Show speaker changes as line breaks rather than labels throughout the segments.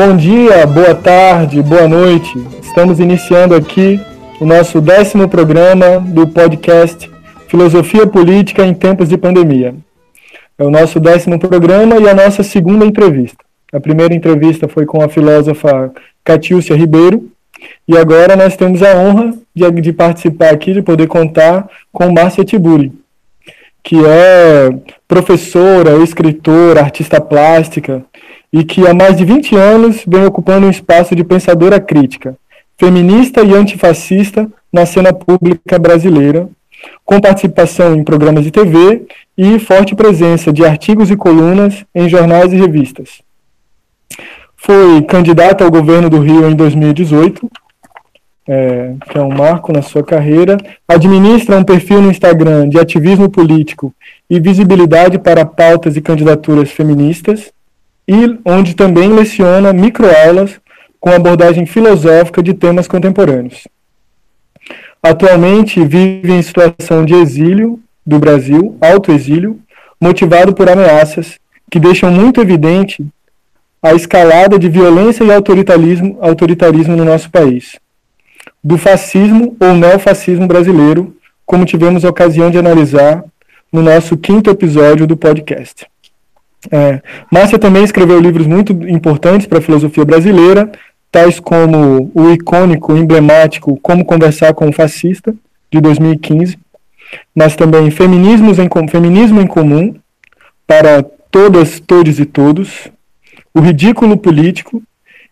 Bom dia, boa tarde, boa noite. Estamos iniciando aqui o nosso décimo programa do podcast Filosofia Política em Tempos de Pandemia. É o nosso décimo programa e a nossa segunda entrevista. A primeira entrevista foi com a filósofa Catiúcia Ribeiro, e agora nós temos a honra de, de participar aqui, de poder contar com Márcia Tiburi, que é professora, escritora, artista plástica, e que há mais de 20 anos vem ocupando um espaço de pensadora crítica, feminista e antifascista na cena pública brasileira, com participação em programas de TV e forte presença de artigos e colunas em jornais e revistas. Foi candidata ao governo do Rio em 2018, é, que é um marco na sua carreira. Administra um perfil no Instagram de ativismo político e visibilidade para pautas e candidaturas feministas e onde também leciona microaulas com abordagem filosófica de temas contemporâneos. Atualmente vive em situação de exílio do Brasil, autoexílio, motivado por ameaças que deixam muito evidente a escalada de violência e autoritarismo, autoritarismo no nosso país. Do fascismo ou neofascismo brasileiro, como tivemos a ocasião de analisar no nosso quinto episódio do podcast. É, Márcia também escreveu livros muito importantes para a filosofia brasileira, tais como o icônico, emblemático Como Conversar com um Fascista, de 2015, mas também Feminismos em, Feminismo em Comum, para todas, todos e todos, O Ridículo Político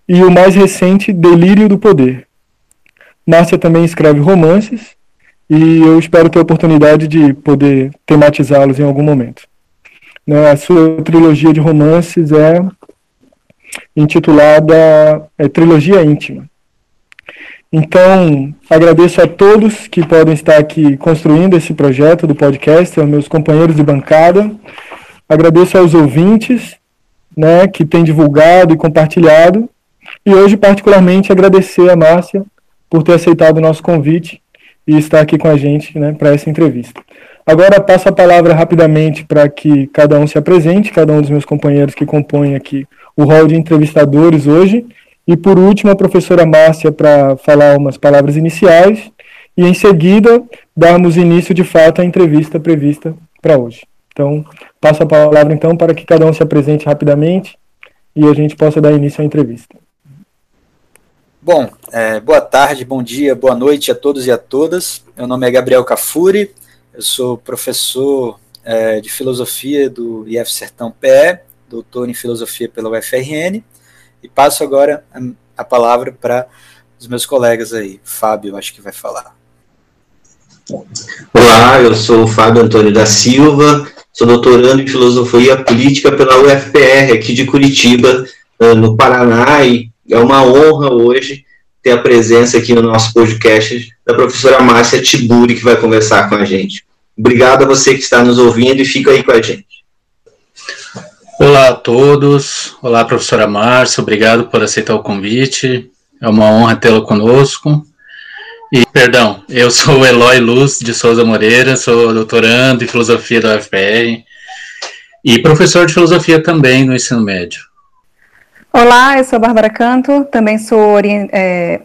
e o mais recente Delírio do Poder. Márcia também escreve romances e eu espero ter a oportunidade de poder tematizá-los em algum momento. Né, a sua trilogia de romances é intitulada é, Trilogia Íntima. Então, agradeço a todos que podem estar aqui construindo esse projeto do podcast, aos meus companheiros de bancada. Agradeço aos ouvintes né, que têm divulgado e compartilhado. E hoje, particularmente, agradecer a Márcia por ter aceitado o nosso convite e estar aqui com a gente né, para essa entrevista. Agora passo a palavra rapidamente para que cada um se apresente, cada um dos meus companheiros que compõem aqui o rol de entrevistadores hoje. E por último, a professora Márcia para falar umas palavras iniciais e em seguida darmos início de fato à entrevista prevista para hoje. Então, passo a palavra então para que cada um se apresente rapidamente e a gente possa dar início à entrevista.
Bom, é, boa tarde, bom dia, boa noite a todos e a todas. Meu nome é Gabriel Cafuri, eu sou professor é, de filosofia do IF Sertão PE, doutor em filosofia pela UFRN, e passo agora a, a palavra para os meus colegas aí. Fábio, acho que vai falar.
Olá, eu sou o Fábio Antônio da Silva, sou doutorando em filosofia política pela UFPR aqui de Curitiba, no Paraná, e é uma honra hoje ter a presença aqui no nosso podcast da professora Márcia Tiburi, que vai conversar com a gente. Obrigado a você que está nos ouvindo e fica aí com a gente.
Olá a todos, olá professora Márcia, obrigado por aceitar o convite, é uma honra tê-la conosco. E, perdão, eu sou o Eloy Luz de Souza Moreira, sou doutorando em filosofia da UFPR e professor de filosofia também no ensino médio.
Olá, eu sou Bárbara Canto, também sou é,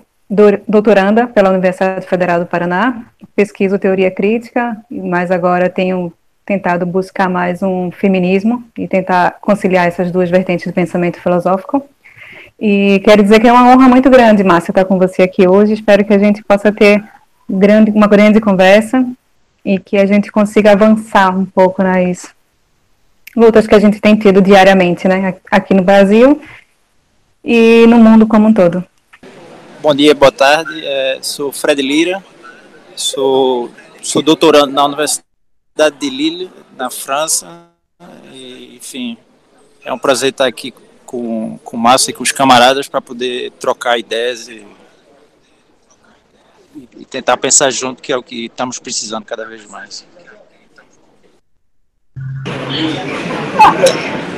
doutoranda pela Universidade Federal do Paraná, pesquiso teoria crítica, mas agora tenho tentado buscar mais um feminismo e tentar conciliar essas duas vertentes do pensamento filosófico. E quero dizer que é uma honra muito grande, Márcia, estar com você aqui hoje. Espero que a gente possa ter grande, uma grande conversa e que a gente consiga avançar um pouco nas lutas que a gente tem tido diariamente, né, aqui no Brasil e no mundo como um todo.
Bom dia, boa tarde. É, sou Fred Lira, sou, sou doutorando na Universidade de Lille, na França. E, enfim, é um prazer estar aqui com, com o Márcio e com os camaradas para poder trocar ideias e, e tentar pensar junto, que é o que estamos precisando cada vez mais.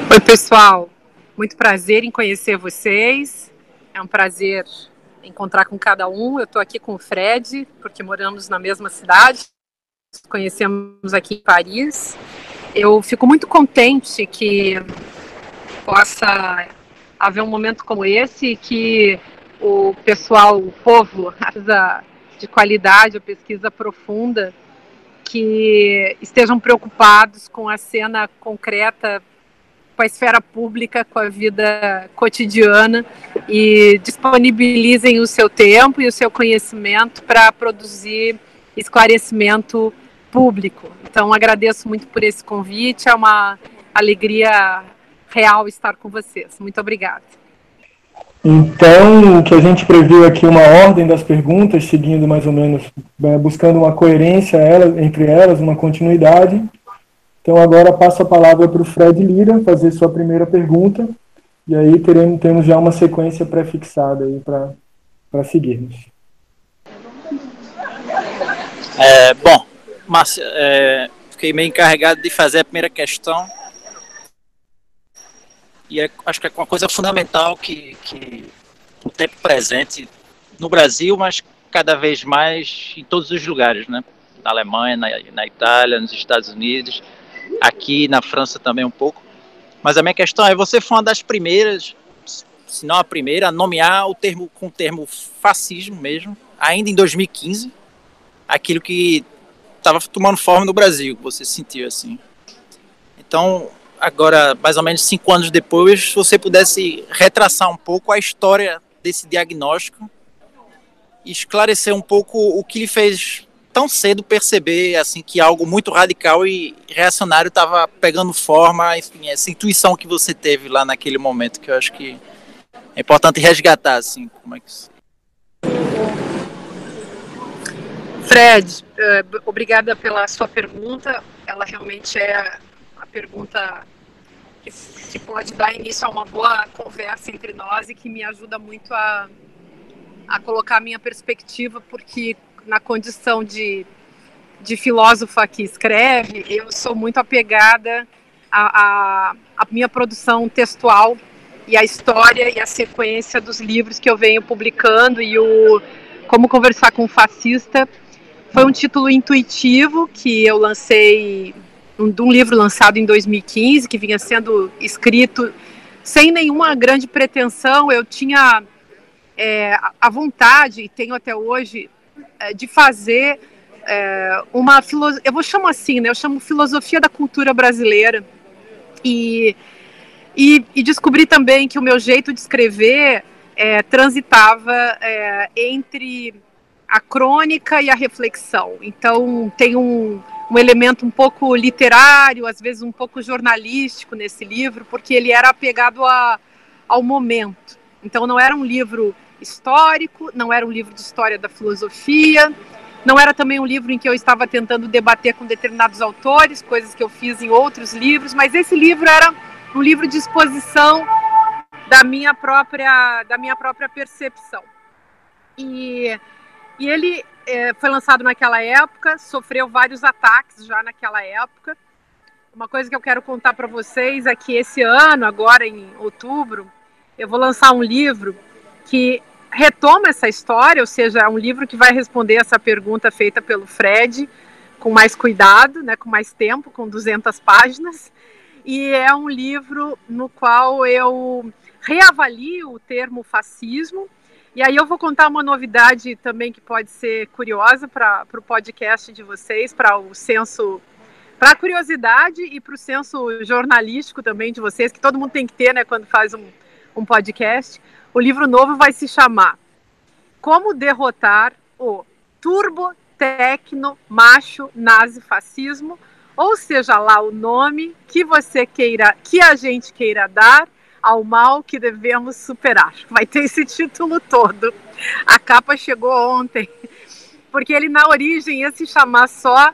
Oi, pessoal. Muito prazer em conhecer vocês. É um prazer encontrar com cada um. Eu estou aqui com o Fred, porque moramos na mesma cidade, conhecemos aqui em Paris. Eu fico muito contente que possa haver um momento como esse que o pessoal, o povo, de qualidade, a pesquisa profunda, que estejam preocupados com a cena concreta, com a esfera pública, com a vida cotidiana e disponibilizem o seu tempo e o seu conhecimento para produzir esclarecimento público. Então, agradeço muito por esse convite, é uma alegria real estar com vocês. Muito obrigada.
Então, o que a gente previu aqui, uma ordem das perguntas, seguindo mais ou menos, é, buscando uma coerência entre elas, uma continuidade. Então, agora passo a palavra para o Fred Lira fazer sua primeira pergunta, e aí teremos, temos já uma sequência pré-fixada aí para seguirmos.
É, bom, Márcia, é, fiquei meio encarregado de fazer a primeira questão, e é, acho que é uma coisa fundamental que, que o tempo presente no Brasil, mas cada vez mais em todos os lugares, né? Na Alemanha, na, na Itália, nos Estados Unidos, aqui na França também um pouco. Mas a minha questão é, você foi uma das primeiras, se não a primeira, a nomear o termo com o termo fascismo mesmo, ainda em 2015, aquilo que estava tomando forma no Brasil, que você sentiu assim. Então, agora, mais ou menos cinco anos depois, você pudesse retraçar um pouco a história desse diagnóstico esclarecer um pouco o que lhe fez tão cedo perceber assim que algo muito radical e reacionário estava pegando forma, enfim, essa intuição que você teve lá naquele momento que eu acho que é importante resgatar assim, como é que isso...
Fred, eh, obrigada pela sua pergunta. Ela realmente é a pergunta que pode dar início a uma boa conversa entre nós e que me ajuda muito a, a colocar a minha perspectiva, porque na condição de, de filósofa que escreve, eu sou muito apegada à, à, à minha produção textual e a história e a sequência dos livros que eu venho publicando e o Como Conversar com um Fascista foi um título intuitivo que eu lancei um, de um livro lançado em 2015, que vinha sendo escrito sem nenhuma grande pretensão. Eu tinha é, a vontade, e tenho até hoje, de fazer é, uma filosofia, eu vou chamar assim, né? Eu chamo filosofia da cultura brasileira. E, e, e descobri também que o meu jeito de escrever é, transitava é, entre a crônica e a reflexão. Então tem um, um elemento um pouco literário, às vezes um pouco jornalístico nesse livro, porque ele era apegado a, ao momento. Então não era um livro histórico, não era um livro de história da filosofia, não era também um livro em que eu estava tentando debater com determinados autores, coisas que eu fiz em outros livros, mas esse livro era um livro de exposição da minha própria da minha própria percepção. E, e ele é, foi lançado naquela época, sofreu vários ataques já naquela época. Uma coisa que eu quero contar para vocês é que esse ano, agora em outubro, eu vou lançar um livro que retoma essa história, ou seja, é um livro que vai responder essa pergunta feita pelo Fred com mais cuidado, né, com mais tempo, com 200 páginas. E é um livro no qual eu reavalio o termo fascismo e aí eu vou contar uma novidade também que pode ser curiosa para o podcast de vocês, para o senso, para a curiosidade e para o senso jornalístico também de vocês, que todo mundo tem que ter, né, quando faz um, um podcast. O livro novo vai se chamar Como Derrotar o Turbo Tecno Macho Nazi Fascismo, ou seja lá o nome que você queira, que a gente queira dar ao mal que devemos superar. Vai ter esse título todo. A capa chegou ontem, porque ele na origem ia se chamar só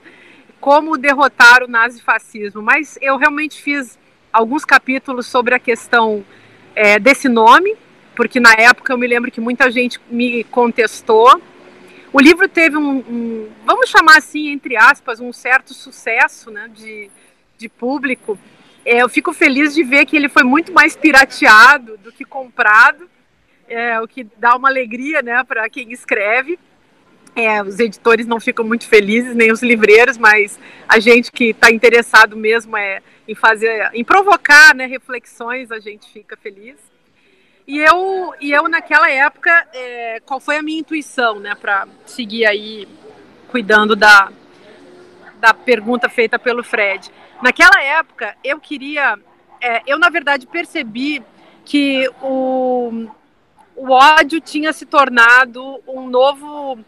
Como Derrotar o Nazifascismo, mas eu realmente fiz alguns capítulos sobre a questão é, desse nome, porque na época eu me lembro que muita gente me contestou. O livro teve um, um vamos chamar assim, entre aspas, um certo sucesso né, de, de público é, eu fico feliz de ver que ele foi muito mais pirateado do que comprado, é, o que dá uma alegria né, para quem escreve. É, os editores não ficam muito felizes, nem os livreiros, mas a gente que está interessado mesmo é em fazer, em provocar né, reflexões, a gente fica feliz. E eu, e eu naquela época, é, qual foi a minha intuição, né, para seguir aí cuidando da, da pergunta feita pelo Fred? Naquela época, eu queria, é, eu na verdade percebi que o, o ódio tinha se tornado um novo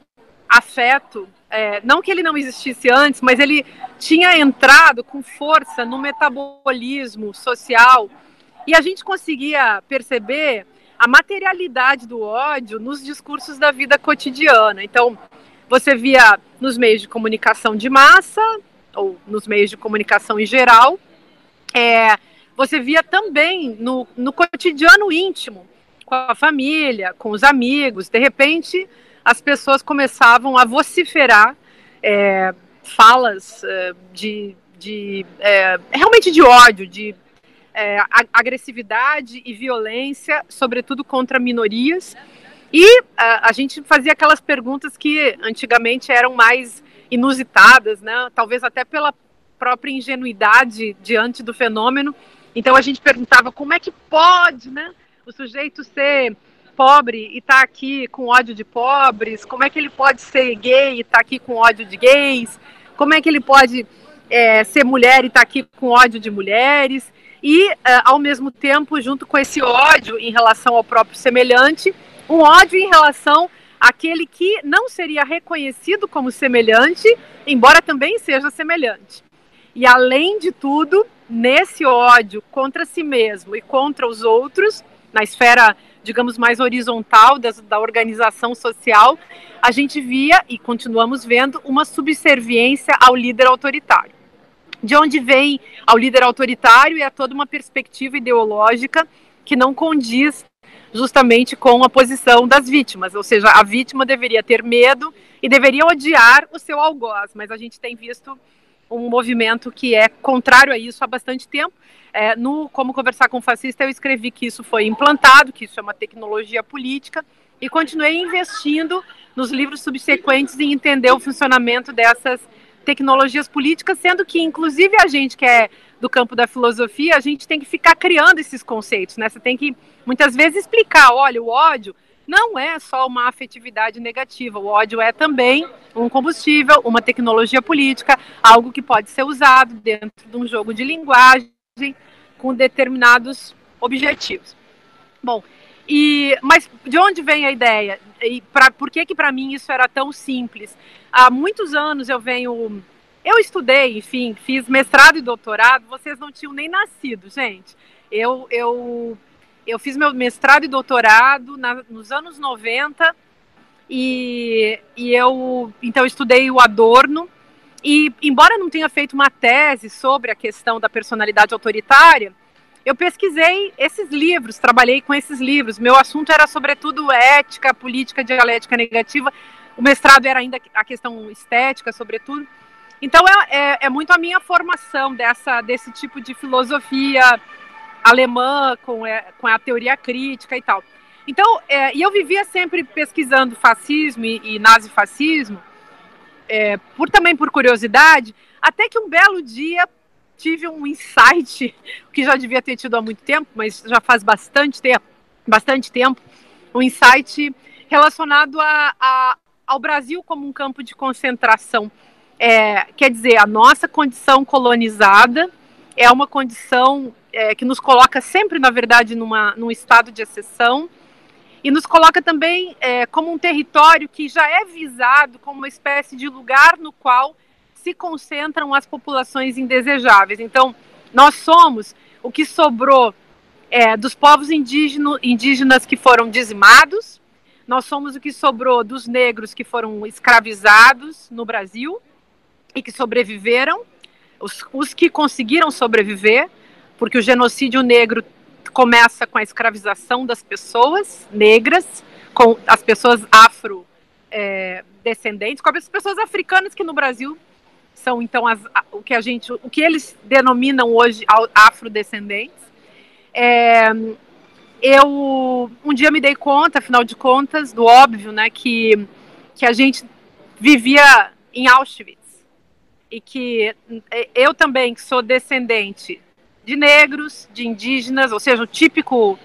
afeto. É, não que ele não existisse antes, mas ele tinha entrado com força no metabolismo social e a gente conseguia perceber a materialidade do ódio nos discursos da vida cotidiana. Então, você via nos meios de comunicação de massa, ou nos meios de comunicação em geral, é, você via também no, no cotidiano íntimo, com a família, com os amigos. De repente, as pessoas começavam a vociferar é, falas é, de, de é, realmente de ódio, de é, agressividade e violência, sobretudo contra minorias. E a, a, gente fazia aquelas perguntas que antigamente eram mais inusitadas, né? talvez até pela própria ingenuidade diante do fenômeno. Então a gente perguntava como é que pode né, o sujeito ser pobre e estar tá aqui com ódio de pobres, como é que ele pode ser gay e estar tá aqui com ódio de gays, como é que ele pode é, ser mulher e estar tá aqui com ódio de mulheres e, uh, ao mesmo tempo, junto com esse ódio em relação ao próprio semelhante, um ódio em relação àquele que não seria reconhecido como semelhante, embora também seja semelhante. E, além de tudo, nesse ódio contra si mesmo e contra os outros, na esfera, digamos, mais horizontal da organização social, a gente via e continuamos vendo uma subserviência ao líder autoritário de onde vem ao líder autoritário e a toda uma perspectiva ideológica que não condiz justamente com a posição das vítimas, ou seja, a vítima deveria ter medo e deveria odiar o seu algoz, mas a gente tem visto um movimento que é contrário a isso há bastante tempo. É, no Como Conversar com o Fascista, eu escrevi que isso foi implantado, que isso é uma tecnologia política, e continuei investindo nos livros subsequentes em entender o funcionamento dessas tecnologias políticas, sendo que, inclusive, a gente que é do campo da filosofia, a gente tem que ficar criando esses conceitos, né? Você tem que, muitas vezes, explicar, olha, o ódio não é só uma afetividade negativa, o ódio é também um combustível, uma tecnologia política, algo que pode ser usado dentro de um jogo de linguagem com determinados objetivos. Bom, e, mas de onde vem a ideia? E pra, por que que para mim isso era tão simples? Há muitos anos eu venho, eu estudei, enfim, fiz mestrado e doutorado. Vocês não tinham nem nascido, gente. Eu eu eu fiz meu mestrado e doutorado na, nos anos 90 e, e eu então estudei o Adorno e embora não tenha feito uma tese sobre a questão da personalidade autoritária, eu pesquisei esses livros, trabalhei com esses livros. Meu assunto era sobretudo ética, política, dialética negativa. O mestrado era ainda a questão estética, sobretudo. Então é, é, é muito a minha formação dessa, desse tipo de filosofia alemã com, é, com a teoria crítica e tal. Então, é, e eu vivia sempre pesquisando fascismo e, e nazifascismo, é, por também por curiosidade, até que um belo dia tive um insight que já devia ter tido há muito tempo, mas já faz bastante tempo, bastante tempo, um insight relacionado a, a ao Brasil como um campo de concentração. É, quer dizer, a nossa condição colonizada é uma condição é, que nos coloca sempre, na verdade, numa, num estado de exceção e nos coloca também é, como um território que já é visado como uma espécie de lugar no qual se concentram as populações indesejáveis. Então, nós somos o que sobrou é, dos povos indígeno, indígenas que foram dizimados, nós somos o que sobrou dos negros que foram escravizados no Brasil e que sobreviveram, os, os que conseguiram sobreviver, porque o genocídio negro começa com a escravização das pessoas negras, com as pessoas afro é, descendentes, com as pessoas africanas que no Brasil são então as, o que a gente, o que eles denominam hoje afrodescendentes. É, eu um dia me dei conta, afinal de contas, do óbvio, né, que que a gente vivia em Auschwitz e que eu também que sou descendente de negros, de indígenas, ou seja, o típico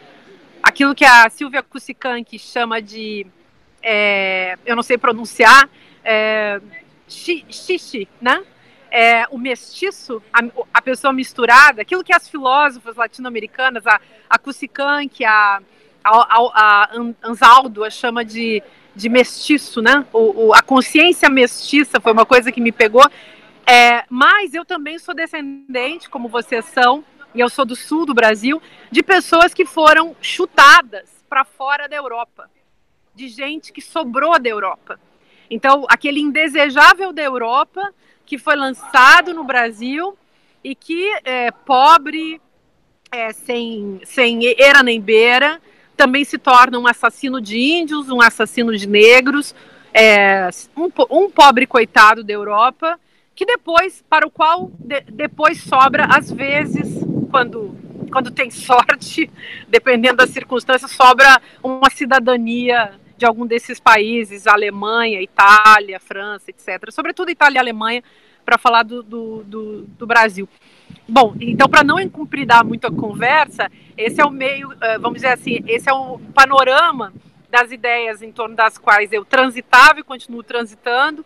aquilo que a Silvia Kusikanki chama de, é, eu não sei pronunciar, é, xixi, né? É, o mestiço, a, a, pessoa misturada, aquilo que as filósofas latino-americanas, a, a Kusikanki, a, a, a chama de, de mestiço, né? O, o, a consciência mestiça foi uma coisa que me pegou. É, mas eu também sou descendente, como vocês são, e eu sou do sul do Brasil, de pessoas que foram chutadas para fora da Europa, de gente que sobrou da Europa. Então, aquele indesejável da Europa que foi lançado no Brasil e que é, pobre, é, sem, sem era nem beira, também se torna um assassino de índios, um assassino de negros, é, um, um pobre coitado da Europa, que depois, para o qual de, depois sobra, às vezes, quando, quando tem sorte, dependendo das circunstâncias, sobra uma cidadania de algum desses países, Alemanha, Itália, França, etc. Sobretudo Itália e Alemanha, para falar do, do, do, do, Brasil. Bom, então, para não incumpridar muito a conversa, esse é o meio, eh, vamos dizer assim, esse é o panorama das ideias em torno das quais eu transitava e continuo transitando,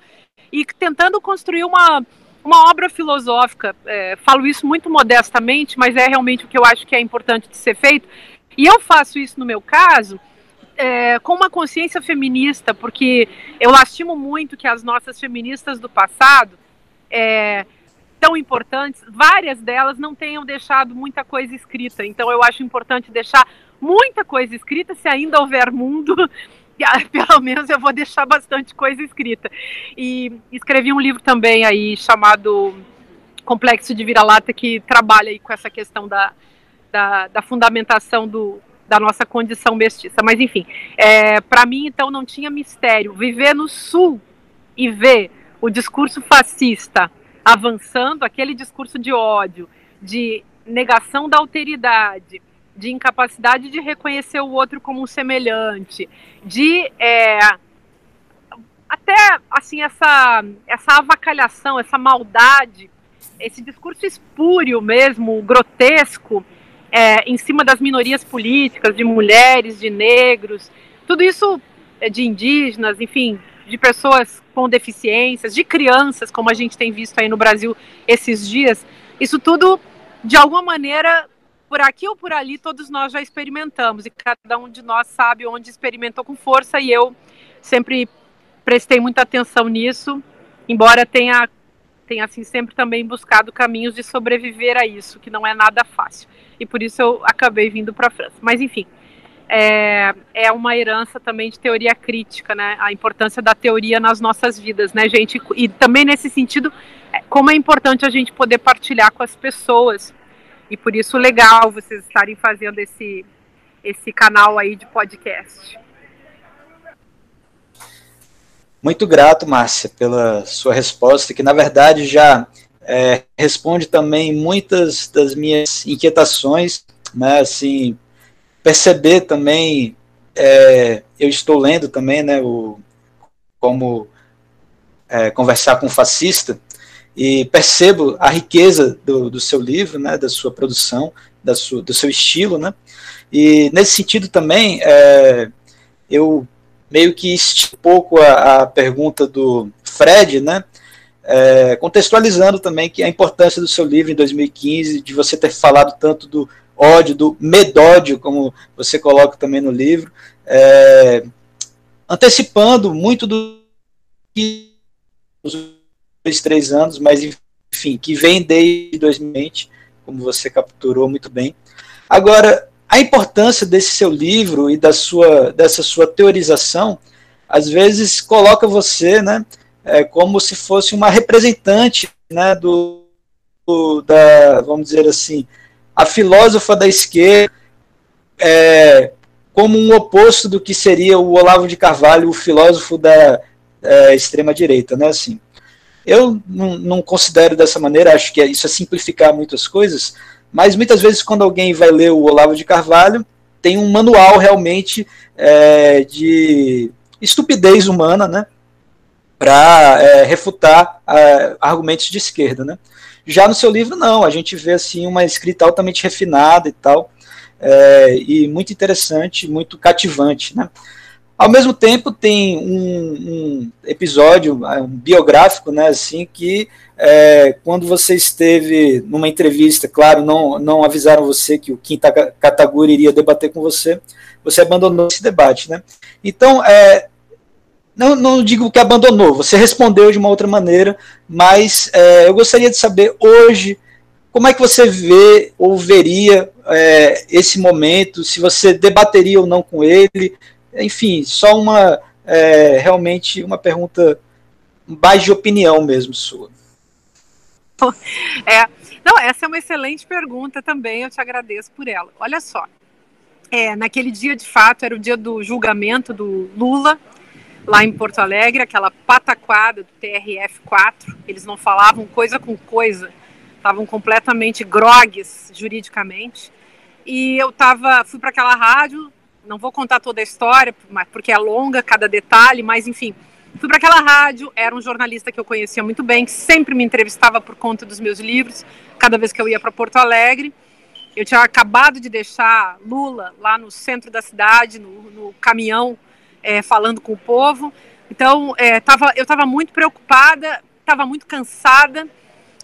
e tentando construir uma, uma obra filosófica. É, falo isso muito modestamente, mas é realmente o que eu acho que é importante de ser feito. E eu faço isso no meu caso é, com uma consciência feminista, porque eu lastimo muito que as nossas feministas do passado, é, tão importantes, várias delas não tenham deixado muita coisa escrita. Então eu acho importante deixar muita coisa escrita, se ainda houver mundo, pelo menos eu vou deixar bastante coisa escrita. E escrevi um livro também aí chamado Complexo de Vira-Lata, que trabalha aí com essa questão da, da, da fundamentação do, da nossa condição mestiça. Mas, enfim, é, para mim, então, não tinha mistério. Viver no Sul e ver o discurso fascista avançando, aquele discurso de ódio, de negação da alteridade, de incapacidade de reconhecer o outro como um semelhante, de é, até assim essa essa avacalhação, essa maldade, esse discurso espúrio mesmo, grotesco, é, em cima das minorias políticas, de mulheres, de negros, tudo isso é, de indígenas, enfim, de pessoas com deficiências, de crianças, como a gente tem visto aí no Brasil esses dias, isso tudo de alguma maneira por aqui ou por ali, todos nós já experimentamos e cada um de nós sabe onde experimentou com força e eu sempre prestei muita atenção nisso, embora tenha tenha assim sempre também buscado caminhos de sobreviver a isso, que não é nada fácil. E por isso eu acabei vindo para a França. Mas enfim, é, é uma herança também de teoria crítica, né? A importância da teoria nas nossas vidas, né, gente? E também nesse sentido, é, como é importante a gente poder partilhar com as pessoas e por isso legal vocês estarem fazendo esse, esse canal aí de podcast.
Muito grato, Márcia, pela sua resposta, que na verdade já é, responde também muitas das minhas inquietações, né, assim, perceber também, é, eu estou lendo também, né, o, como é, conversar com um fascista, e percebo a riqueza do, do seu livro, né, da sua produção, da sua, do seu estilo, né, e nesse sentido também, é, eu meio que esti um pouco a, a, pergunta do Fred, né, é, contextualizando também que a importância do seu livro em 2015, de você ter falado tanto do ódio, do medódio, como você coloca também no livro, é, antecipando muito do que dois, três anos, mas enfim, que vem desde 2020, como você capturou muito bem. Agora, a importância desse seu livro e da sua, dessa sua teorização, às vezes coloca você, né, é, como se fosse uma representante, né, do, do da, vamos dizer assim, a filósofa da esquerda, é, como um oposto do que seria o Olavo de Carvalho, o filósofo da é, extrema direita, né, assim. Eu não, considero dessa maneira, acho que isso é simplificar muitas coisas, mas muitas vezes quando alguém vai ler o Olavo de Carvalho, tem um manual realmente é, de estupidez humana, né, para é, refutar é, argumentos de esquerda, né. Já no seu livro não, a gente vê assim uma escrita altamente refinada e tal. é, e muito interessante, muito cativante. Né? Ao mesmo tempo, tem um, um episódio um biográfico, né, assim, que é, quando você esteve numa entrevista, claro, não, não avisaram você que o Kim Kataguri iria debater com você, você abandonou esse debate. Né? Então, é, não, não digo que abandonou, você respondeu de uma outra maneira, mas é, eu gostaria de saber hoje como é que você vê ou veria é, esse momento, se você debateria ou não com ele, enfim, só uma é, realmente uma pergunta mais de opinião mesmo sua.
É, não, essa é uma excelente pergunta também, eu te agradeço por ela. Olha só, é, naquele dia de fato era o dia do julgamento do Lula lá em Porto Alegre, aquela pataquada do TRF4, eles não falavam coisa com coisa, estavam completamente grogues juridicamente. E eu tava, fui para aquela rádio, não vou contar toda a história, porque é longa cada detalhe, mas enfim, fui para aquela rádio, era um jornalista que eu conhecia muito bem, que sempre me entrevistava por conta dos meus livros, cada vez que eu ia para Porto Alegre. Eu tinha acabado de deixar Lula lá no centro da cidade, no, no caminhão é, falando com o povo. Então, é, tava, eu estava muito preocupada, estava muito cansada.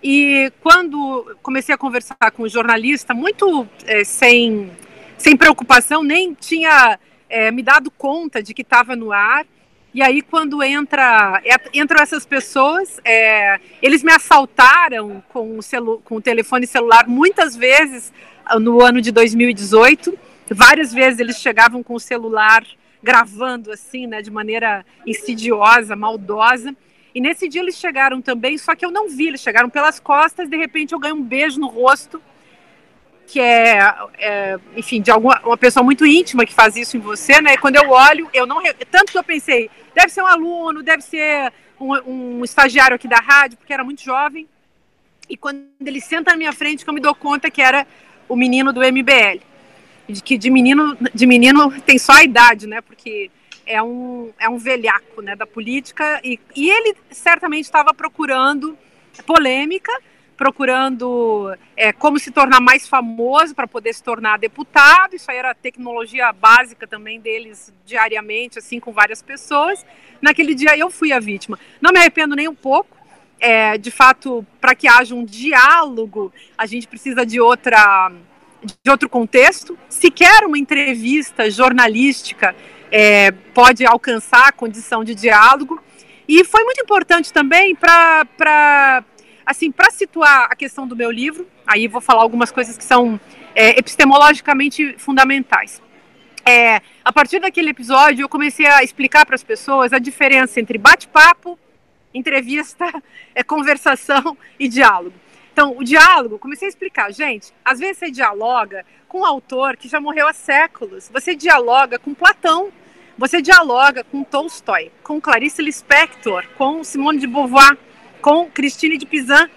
E quando comecei a conversar com o jornalista, muito é, sem, sem preocupação, nem tinha é, me dado conta de que estava no ar. E aí, quando entra, é, entram essas pessoas, é, eles me assaltaram com o, celu, com o telefone celular muitas vezes no ano de 2018. Várias vezes eles chegavam com o celular gravando assim, né, de maneira insidiosa, maldosa. E nesse dia eles chegaram também, só que eu não vi, eles chegaram pelas costas, de repente eu ganho um beijo no rosto, que é, é enfim, de alguma uma pessoa muito íntima que faz isso em você, né? E quando eu olho, eu não tanto que eu pensei, deve ser um aluno, deve ser um, um estagiário aqui da rádio, porque era muito jovem. E quando ele senta na minha frente, que eu me dou conta que era o menino do MBL que de menino, de menino tem só a idade, né? Porque é um, é um velhaco né, da política e, e ele certamente estava procurando polêmica, procurando é, como se tornar mais famoso para poder se tornar deputado. Isso aí era a tecnologia básica também deles diariamente, assim, com várias pessoas. Naquele dia eu fui a vítima. Não me arrependo nem um pouco. É, de fato, para que haja um diálogo, a gente precisa de outra de outro contexto. Sequer uma entrevista jornalística é, pode alcançar a condição de diálogo. E foi muito importante também para assim, para situar a questão do meu livro. Aí vou falar algumas coisas que são é, epistemologicamente fundamentais. É, a partir daquele episódio, eu comecei a explicar para as pessoas a diferença entre bate-papo, entrevista, é, conversação e diálogo. Então, o diálogo, comecei a explicar, gente, às vezes você dialoga com um autor que já morreu há séculos, você dialoga com Platão, você dialoga com Tolstói, com Clarice Lispector, com Simone de Beauvoir, com Christine de Pizan,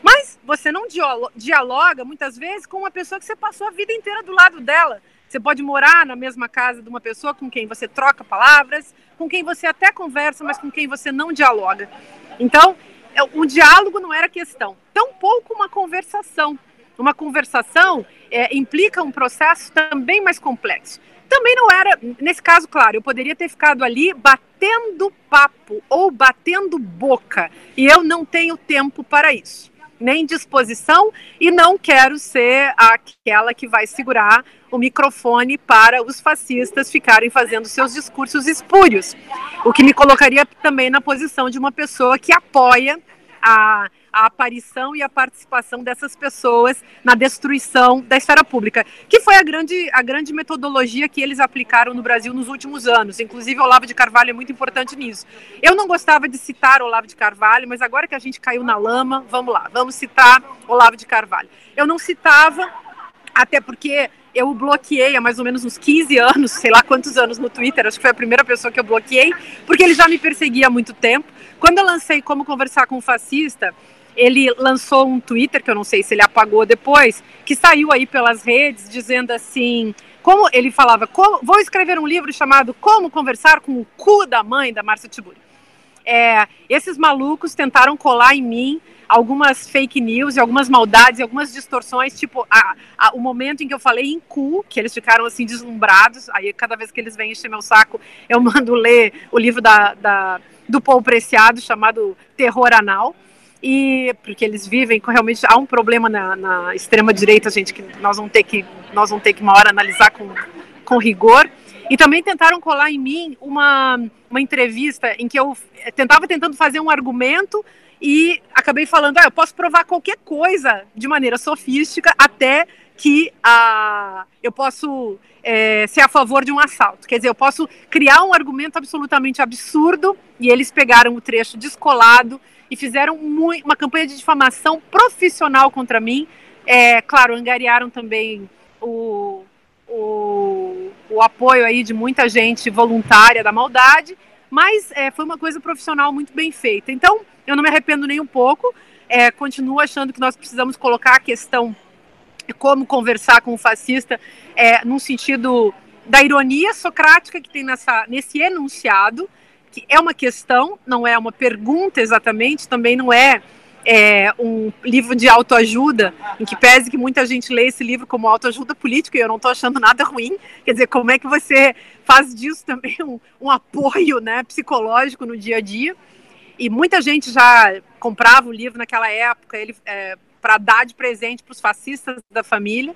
mas você não dialoga muitas vezes com uma pessoa que você passou a vida inteira do lado dela. Você pode morar na mesma casa de uma pessoa com quem você troca palavras, com quem você até conversa, mas com quem você não dialoga. Então, é, o diálogo não era questão, tampouco uma conversação. Uma conversação é, implica um processo também mais complexo. Também não era, nesse caso, claro, eu poderia ter ficado ali batendo papo ou batendo boca, e eu não tenho tempo para isso nem disposição e não quero ser aquela que vai segurar o microfone para os fascistas ficarem fazendo seus discursos espúrios. O que me colocaria também na posição de uma pessoa que apoia a, a aparição e a participação dessas pessoas na destruição da esfera pública, que foi a grande, a grande metodologia que eles aplicaram no Brasil nos últimos anos. Inclusive, Olavo de Carvalho é muito importante nisso. Eu não gostava de citar Olavo de Carvalho, mas agora que a gente caiu na lama, vamos lá, vamos citar Olavo de Carvalho. Eu não citava, até porque eu o bloqueei há mais ou menos uns 15 anos, sei lá quantos anos no Twitter, acho que foi a primeira pessoa que eu bloqueei, porque ele já me perseguia há muito tempo. Quando eu lancei Como Conversar com um Fascista, ele lançou um Twitter, que eu não sei se ele apagou depois, que saiu aí pelas redes dizendo assim, como ele falava, como, vou escrever um livro chamado Como Conversar com o Cu da Mãe, da Márcia Tiburi. é, esses malucos tentaram colar em mim algumas fake news e algumas maldades e algumas distorções, tipo a, a, o momento em que eu falei em cu, que eles ficaram assim deslumbrados, aí cada vez que eles vêm encher meu saco, eu mando ler o livro da, da do Paul Preciado, chamado Terror Anal, e porque eles vivem realmente há um problema na, na extrema direita gente que nós vamos ter que nós vamos ter que uma hora analisar com, com rigor e também tentaram colar em mim uma, uma entrevista em que eu tentava tentando fazer um argumento e acabei falando, ah, eu posso provar qualquer coisa de maneira sofística até que a, eu posso é, ser a favor de um assalto. Quer dizer, eu posso criar um argumento absolutamente absurdo e eles pegaram o trecho descolado e fizeram uma campanha de difamação profissional contra mim. É, claro, angariaram também o, o, o, apoio aí de muita gente voluntária da maldade, mas é, foi uma coisa profissional muito bem feita. Então, eu não me arrependo nem um pouco, é, continuo achando que nós precisamos colocar a questão como conversar com o fascista é, num sentido da ironia socrática que tem nessa, nesse enunciado, que é uma questão, não é uma pergunta exatamente, também não é, é, um livro de autoajuda, em que pese que muita gente lê esse livro como autoajuda política, e eu não estou achando nada ruim. Quer dizer, como é que você faz disso também um, um apoio né, psicológico no dia a dia? E muita gente já comprava o livro naquela época ele é, para dar de presente para os fascistas da família.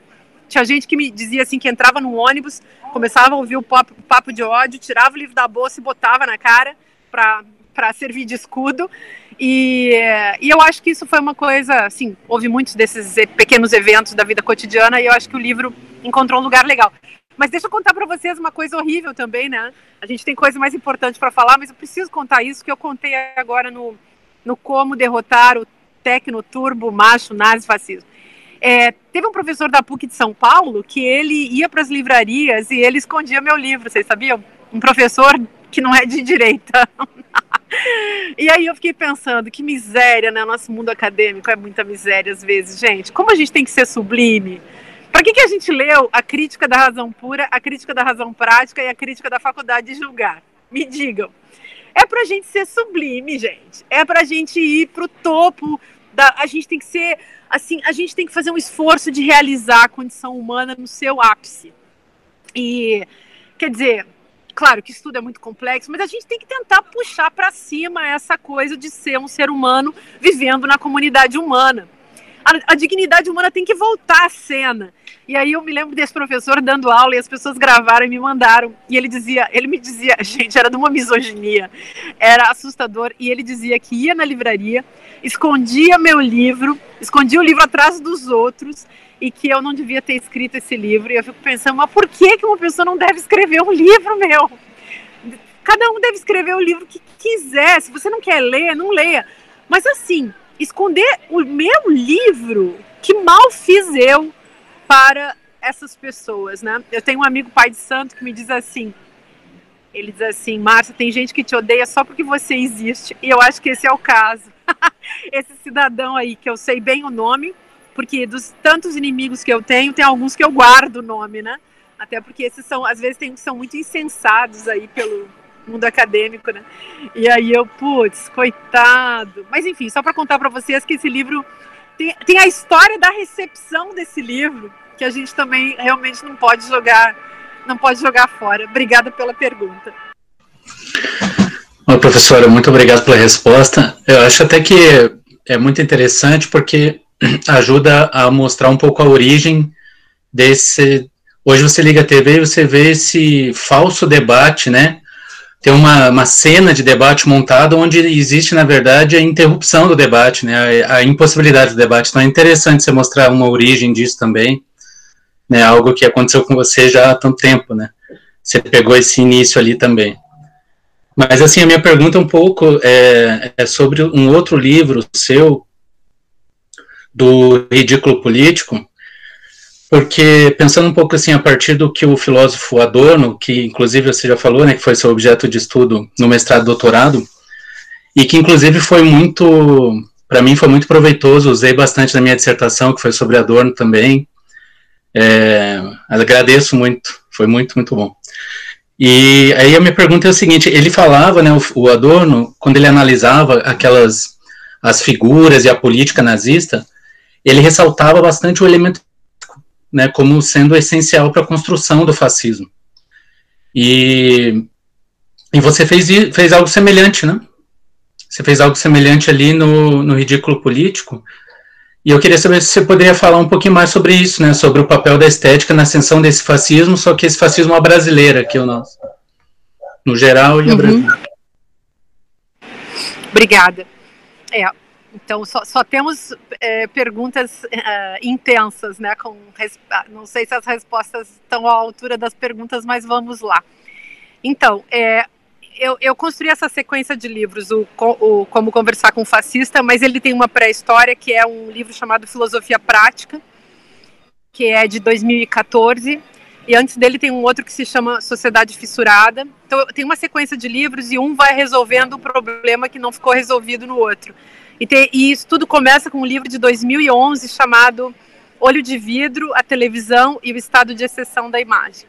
Tinha gente que me dizia assim que entrava no ônibus, começava a ouvir o papo, papo de ódio, tirava o livro da bolsa e botava na cara para servir de escudo. E, e eu acho que isso foi uma coisa, assim, houve muitos desses pequenos eventos da vida cotidiana e eu acho que o livro encontrou um lugar legal. Mas deixa eu contar para vocês uma coisa horrível também, né? A gente tem coisa mais importante para falar, mas eu preciso contar isso que eu contei agora no, no Como Derrotar o Tecno Turbo Macho Nazi Fascismo. É, teve um professor da PUC de São Paulo que ele ia para as livrarias e ele escondia meu livro, vocês sabiam? Um professor que não é de direita. e aí eu fiquei pensando, que miséria, né? Nosso mundo acadêmico é muita miséria às vezes, gente. Como a gente tem que ser sublime? Para que, que a gente leu a crítica da razão pura, a crítica da razão prática e a crítica da faculdade de julgar? Me digam. É para a gente ser sublime, gente. É para a gente ir para o topo. Da, a gente tem que ser assim, a gente tem que fazer um esforço de realizar a condição humana no seu ápice. E, quer dizer, claro que isso tudo é muito complexo, mas a gente tem que tentar puxar para cima essa coisa de ser um ser humano vivendo na comunidade humana. A, a, dignidade humana tem que voltar à cena. E aí eu me lembro desse professor dando aula e as pessoas gravaram e me mandaram. E ele dizia, ele me dizia, gente, era de uma misoginia, era assustador. E ele dizia que ia na livraria, escondia meu livro, escondia o livro atrás dos outros e que eu não devia ter escrito esse livro. E eu fico pensando, mas por que, que uma pessoa não deve escrever um livro meu? Cada um deve escrever o livro que quiser. Se você não quer ler, não leia. Mas assim, esconder o meu livro, que mal fiz eu para essas pessoas, né? Eu tenho um amigo pai de santo que me diz assim, ele diz assim, Márcia, tem gente que te odeia só porque você existe, e eu acho que esse é o caso. esse cidadão aí, que eu sei bem o nome, porque dos tantos inimigos que eu tenho, tem alguns que eu guardo o nome, né? Até porque esses são, às vezes, tem, são muito insensados aí pelo mundo acadêmico, né? E aí eu, putz, coitado. Mas enfim, só para contar para vocês que esse livro tem, tem a história da recepção desse livro, que a gente também realmente não pode jogar, não pode jogar fora. Obrigada pela pergunta.
Oi, professora, muito obrigado pela resposta. Eu acho até que é muito interessante porque ajuda a mostrar um pouco a origem desse. Hoje você liga a TV e você vê esse falso debate, né? Tem uma, uma cena de debate montada onde existe, na verdade, a interrupção do debate, né? A, a impossibilidade do debate. Então é interessante você mostrar uma origem disso também, né? Algo que aconteceu com você já há tanto tempo, né? Você pegou esse início ali também. Mas, assim, a minha pergunta um pouco é, é sobre um outro livro seu, do Ridículo Político, porque pensando um pouco assim, a partir do que o filósofo Adorno, que inclusive você já falou, né, que foi seu objeto de estudo no mestrado doutorado, e que inclusive foi muito, para mim foi muito proveitoso, usei bastante na minha dissertação, que foi sobre Adorno também, é, agradeço muito, foi muito, muito bom. E aí a minha pergunta é o seguinte: ele falava, né, o Adorno, quando ele analisava aquelas as figuras e a política nazista, ele ressaltava bastante o elemento né, como sendo essencial para a construção do fascismo. E, e você fez, fez algo semelhante, né? Você fez algo semelhante ali no, no Ridículo Político. E eu queria saber se você poderia falar um pouquinho mais sobre isso, né? Sobre o papel da estética na ascensão desse fascismo, só que esse fascismo é brasileiro aqui, o nosso. No geral e uhum.
Obrigada. É, então, só, só temos é, perguntas é, intensas, né? Com, não sei se as respostas estão à altura das perguntas, mas vamos lá. Então, é, eu, eu, construí essa sequência de livros, o, o, Como Conversar com um Fascista, mas ele tem uma pré-história que é um livro chamado Filosofia Prática, que é de 2014, e antes dele tem um outro que se chama Sociedade Fissurada. Então, tem uma sequência de livros e um vai resolvendo o problema que não ficou resolvido no outro. E, tem, e isso tudo começa com um livro de 2011 chamado Olho de Vidro, a Televisão e o Estado de Exceção da Imagem.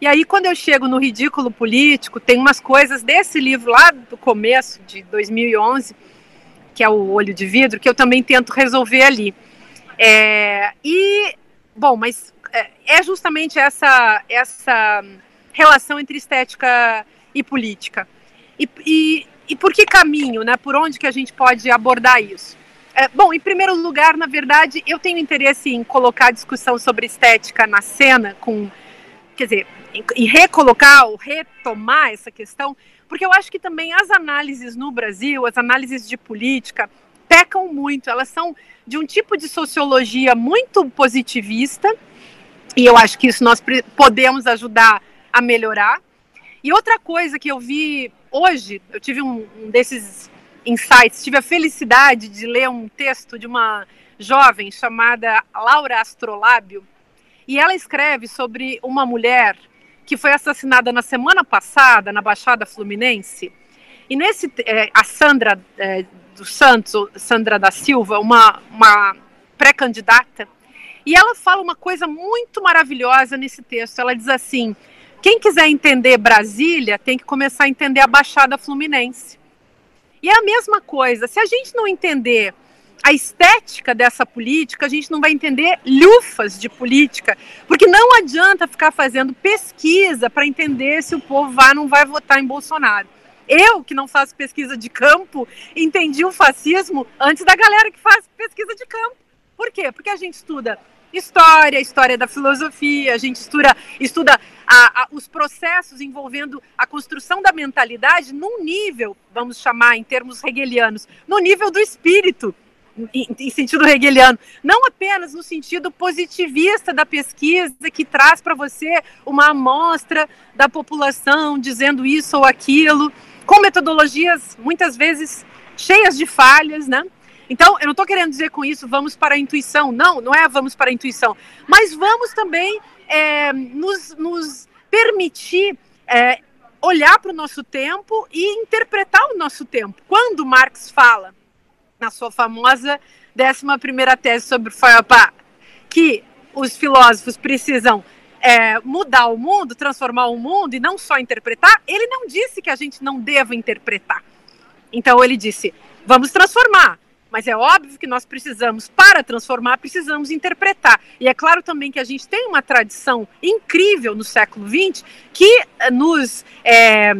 E aí, quando eu chego no ridículo político, tem umas coisas desse livro lá do começo, de 2011, que é o Olho de Vidro, que eu também tento resolver ali. É, e, bom, mas é, é justamente essa, essa relação entre estética e política. E, e, e por que caminho, né? Por onde que a gente pode abordar isso? É, bom, em primeiro lugar, na verdade, eu tenho interesse em colocar a discussão sobre estética na cena, com, quer dizer, em, em recolocar ou retomar essa questão, porque eu acho que também as análises no Brasil, as análises de política, pecam muito. Elas são de um tipo de sociologia muito positivista, e eu acho que isso nós podemos ajudar a melhorar. E outra coisa que eu vi hoje, eu tive um, um desses insights, tive a felicidade de ler um texto de uma jovem chamada Laura Astrolábio, e ela escreve sobre uma mulher que foi assassinada na semana passada na Baixada Fluminense. E nesse, é, a Sandra é, dos Santos, Sandra da Silva, uma, uma pré-candidata, e ela fala uma coisa muito maravilhosa nesse texto. Ela diz assim: quem quiser entender Brasília tem que começar a entender a Baixada Fluminense. E é a mesma coisa, se a gente não entender a estética dessa política, a gente não vai entender lufas de política, porque não adianta ficar fazendo pesquisa para entender se o povo vai ou não vai votar em Bolsonaro. Eu, que não faço pesquisa de campo, entendi o fascismo antes da galera que faz pesquisa de campo. Por quê? Porque a gente estuda história, história da filosofia, a gente estuda, estuda a, a, os processos envolvendo a construção da mentalidade num nível, vamos chamar em termos hegelianos, no nível do espírito, em, em, sentido hegeliano, não apenas no sentido positivista da pesquisa que traz para você uma amostra da população dizendo isso ou aquilo, com metodologias muitas vezes cheias de falhas, né? Então, eu não estou querendo dizer com isso vamos para a intuição. Não, não é vamos para a intuição. Mas vamos também é, nos, nos, permitir é, olhar para o nosso tempo e interpretar o nosso tempo. Quando Marx fala, na sua famosa 11 tese sobre Feuerbach, que os filósofos precisam é, mudar o mundo, transformar o mundo e não só interpretar, ele não disse que a gente não deva interpretar. Então ele disse: vamos transformar, mas é óbvio que nós precisamos, para transformar, precisamos interpretar. E é claro também que a gente tem uma tradição incrível no século XX que eh, nos. É,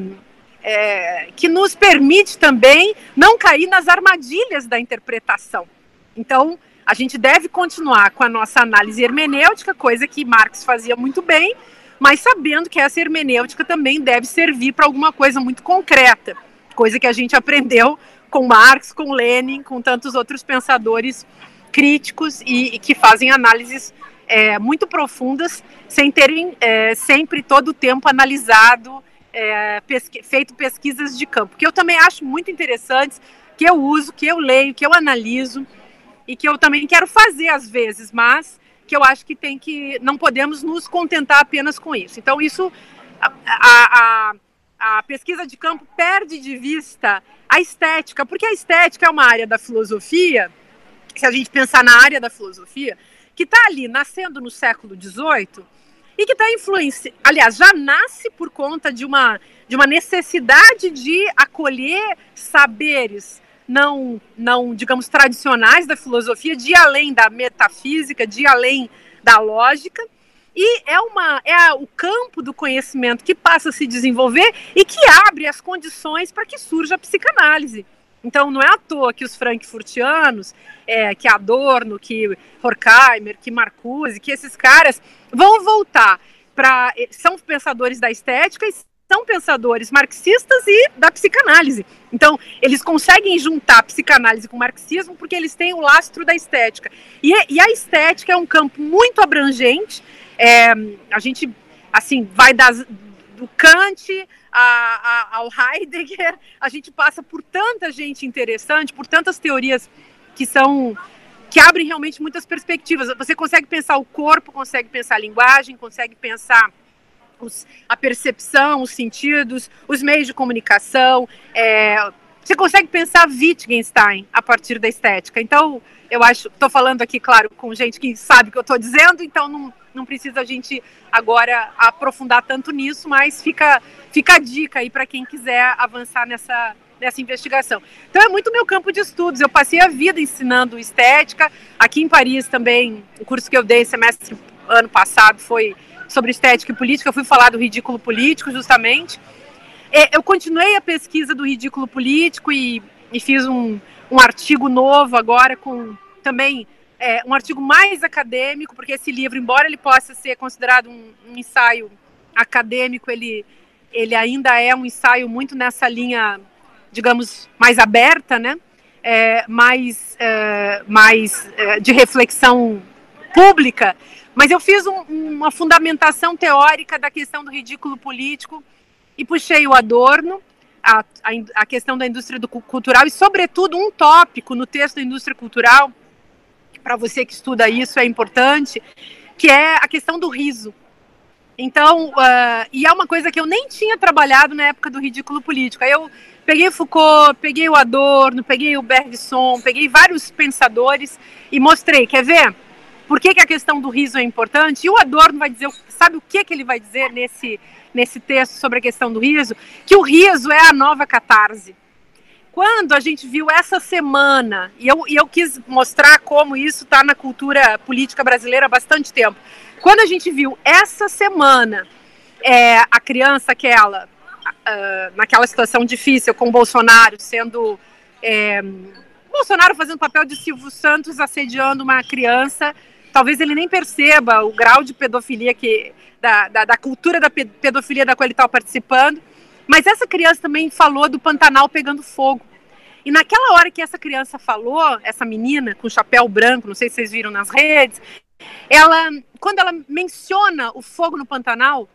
é, que nos permite também não cair nas armadilhas da interpretação. Então, a gente deve continuar com a nossa análise hermenêutica, coisa que Marx fazia muito bem, mas sabendo que essa hermenêutica também deve servir para alguma coisa muito concreta, coisa que a gente aprendeu com Marx, com Lenin, com tantos outros pensadores críticos e, e que fazem análises é, muito profundas, sem terem é, sempre todo o tempo analisado, é, pesqui feito pesquisas de campo, que eu também acho muito interessantes, que eu uso, que eu leio, que eu analiso e que eu também quero fazer às vezes, mas que eu acho que tem que não podemos nos contentar apenas com isso. Então isso a, a, a pesquisa de campo perde de vista a estética, porque a estética é uma área da filosofia, se a gente pensar na área da filosofia, que está ali nascendo no século XVIII e que está influenciando, aliás, já nasce por conta de uma, de uma necessidade de acolher saberes não, não, digamos, tradicionais da filosofia, de além da metafísica, de além da lógica, e é, uma, é o campo do conhecimento que passa a se desenvolver e que abre as condições para que surja a psicanálise. Então, não é à toa que os frankfurtianos, é, que Adorno, que Horkheimer, que Marcuse, que esses caras vão voltar para. São pensadores da estética e são pensadores marxistas e da psicanálise. Então, eles conseguem juntar psicanálise com marxismo porque eles têm o lastro da estética. E, e a estética é um campo muito abrangente. É, a gente, assim, vai das, do Kant a, a, ao Heidegger, a gente passa por tanta gente interessante, por tantas teorias que são que abrem realmente muitas perspectivas. Você consegue pensar o corpo, consegue pensar a linguagem, consegue pensar os, a percepção, os sentidos, os meios de comunicação. É, você consegue pensar Wittgenstein a partir da estética. Então, eu acho, estou falando aqui, claro, com gente que sabe o que eu estou dizendo, então não, não precisa a gente agora aprofundar tanto nisso, mas fica, fica a dica aí para quem quiser avançar nessa, nessa investigação. Então é muito meu campo de estudos. Eu passei a vida ensinando estética. Aqui em Paris também, o curso que eu dei semestre ano passado foi sobre estética e política, eu fui falar do ridículo político, justamente. É, eu continuei a pesquisa do ridículo político e, e fiz um, um artigo novo agora com também é, um artigo mais acadêmico, porque esse livro, embora ele possa ser considerado um, um ensaio acadêmico, ele, ele ainda é um ensaio muito nessa linha, digamos, mais aberta, né? É, mais, é, mais é, de reflexão pública mas eu fiz um, uma fundamentação teórica da questão do ridículo político e puxei o Adorno, a, a, a questão da indústria do cultural e, sobretudo, um tópico no texto da indústria cultural, para você que estuda isso é importante, que é a questão do riso. Então, uh, e é uma coisa que eu nem tinha trabalhado na época do ridículo político. Aí eu peguei Foucault, peguei o Adorno, peguei o Bergson, peguei vários pensadores e mostrei, quer ver? Por que, que a questão do riso é importante? E o Adorno vai dizer, sabe o que, que ele vai dizer nesse, nesse texto sobre a questão do riso? Que o riso é a nova catarse. Quando a gente viu essa semana, e eu, e eu quis mostrar como isso está na cultura política brasileira há bastante tempo, quando a gente viu essa semana é, a criança aquela, uh, naquela situação difícil com o Bolsonaro sendo. É, Bolsonaro fazendo papel de Silvio Santos assediando uma criança talvez ele nem perceba o grau de pedofilia que da, da, da cultura da pedofilia da qual ele está participando. Mas essa criança também falou do Pantanal pegando fogo. E naquela hora que essa criança falou, essa menina com chapéu branco, não sei se vocês viram nas redes, ela, quando ela menciona o fogo no Pantanal,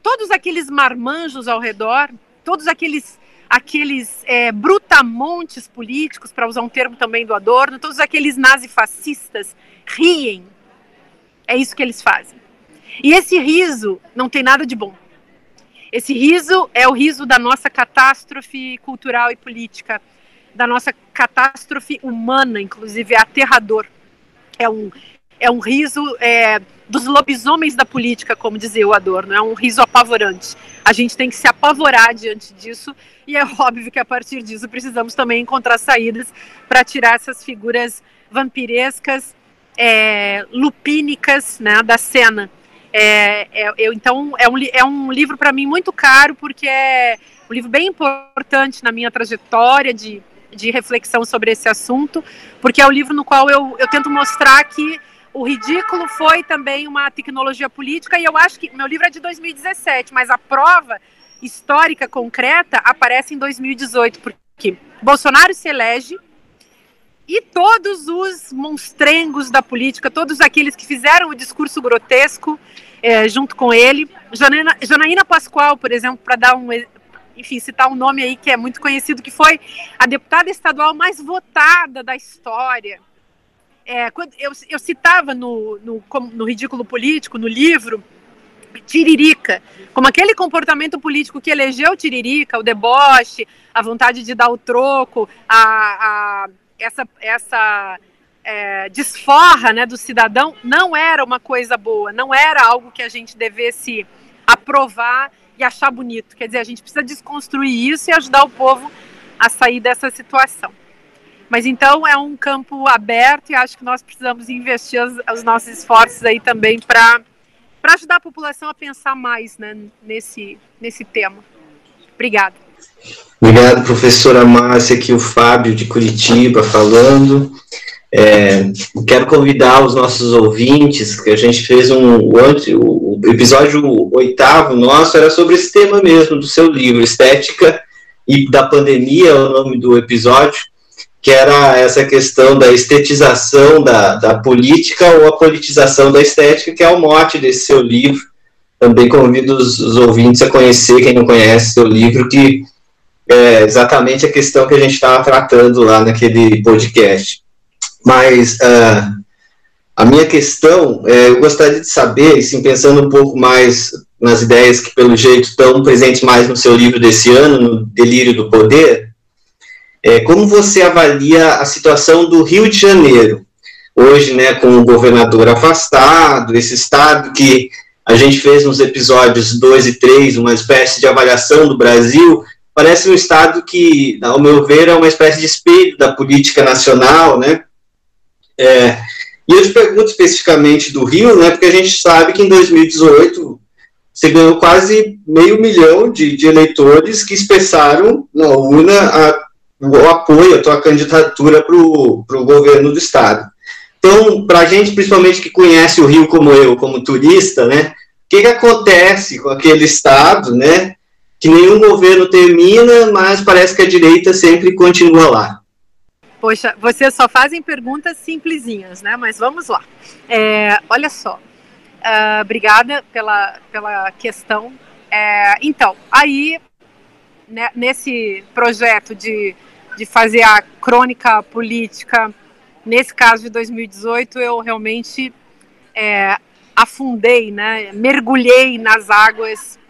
todos aqueles marmanjos ao redor, todos aqueles aqueles é, brutamontes políticos, para usar um termo também do Adorno, todos aqueles nazifascistas riem. É isso que eles fazem. E esse riso não tem nada de bom. Esse riso é o riso da nossa catástrofe cultural e política, da nossa catástrofe humana, inclusive é aterrador. É um, é um riso é, dos lobisomens da política, como dizia o Adorno, é um riso apavorante. A gente tem que se apavorar diante disso, e é óbvio que a partir disso precisamos também encontrar saídas para tirar essas figuras vampirescas é, lupínicas né, da cena. É, é, eu, então, é um, é um livro para mim muito caro, porque é um livro bem importante na minha trajetória de, de reflexão sobre esse assunto, porque é o livro no qual eu, eu tento mostrar que o ridículo foi também uma tecnologia política, e eu acho que meu livro é de 2017, mas a prova histórica concreta aparece em 2018, porque Bolsonaro se elege e todos os monstrengos da política, todos aqueles que fizeram o discurso grotesco é, junto com ele. Janaína, Janaína Pascoal, por exemplo, para dar um, enfim, citar um nome aí que é muito conhecido, que foi a deputada estadual mais votada da história. É, quando eu, eu citava no, no, no Ridículo Político, no livro, Tiririca, como aquele comportamento político que elegeu Tiririca, o deboche, a vontade de dar o troco, a, a essa, essa é, desforra né, do cidadão não era uma coisa boa, não era algo que a gente devesse aprovar e achar bonito. Quer dizer, a gente precisa desconstruir isso e ajudar o povo a sair dessa situação. Mas então é um campo aberto e acho que nós precisamos investir os, os nossos esforços aí também para ajudar a população a pensar mais né, nesse, nesse tema. Obrigada.
Obrigado, professora Márcia, aqui o Fábio de Curitiba falando. É, quero convidar os nossos ouvintes, que a gente fez um. O, o episódio oitavo nosso era sobre esse tema mesmo, do seu livro, Estética e da Pandemia, é o nome do episódio, que era essa questão da estetização da, da política ou a politização da estética, que é o mote desse seu livro. Também convido os, os ouvintes a conhecer, quem não conhece seu livro, que é exatamente a questão que a gente estava tratando lá naquele podcast. Mas uh, a minha questão, é, eu gostaria de saber, assim, pensando um pouco mais nas ideias que, pelo jeito, estão presentes mais no seu livro desse ano, no Delírio do Poder, é, como você avalia a situação do Rio de Janeiro, hoje, né, com o governador afastado, esse estado que a gente fez nos episódios 2 e 3, uma espécie de avaliação do Brasil, parece um estado que, ao meu ver, é uma espécie de espelho da política nacional, né, é, e eu te pergunto especificamente do Rio, né, porque a gente sabe que em 2018 você ganhou quase meio milhão de, de eleitores que expressaram na urna a, o apoio à tua candidatura para o governo do Estado. Então, para a gente, principalmente que conhece o Rio como eu, como turista, né, o que, que acontece com aquele Estado, né, que nenhum governo termina, mas parece que a direita sempre continua lá?
Poxa, vocês só fazem perguntas simplesinhas, né? Mas vamos lá. É, olha só. Uh, obrigada pela, pela questão. É, então, aí, né, nesse projeto de, de fazer a crônica política, nesse caso de 2018, eu realmente é, afundei, né, mergulhei nas águas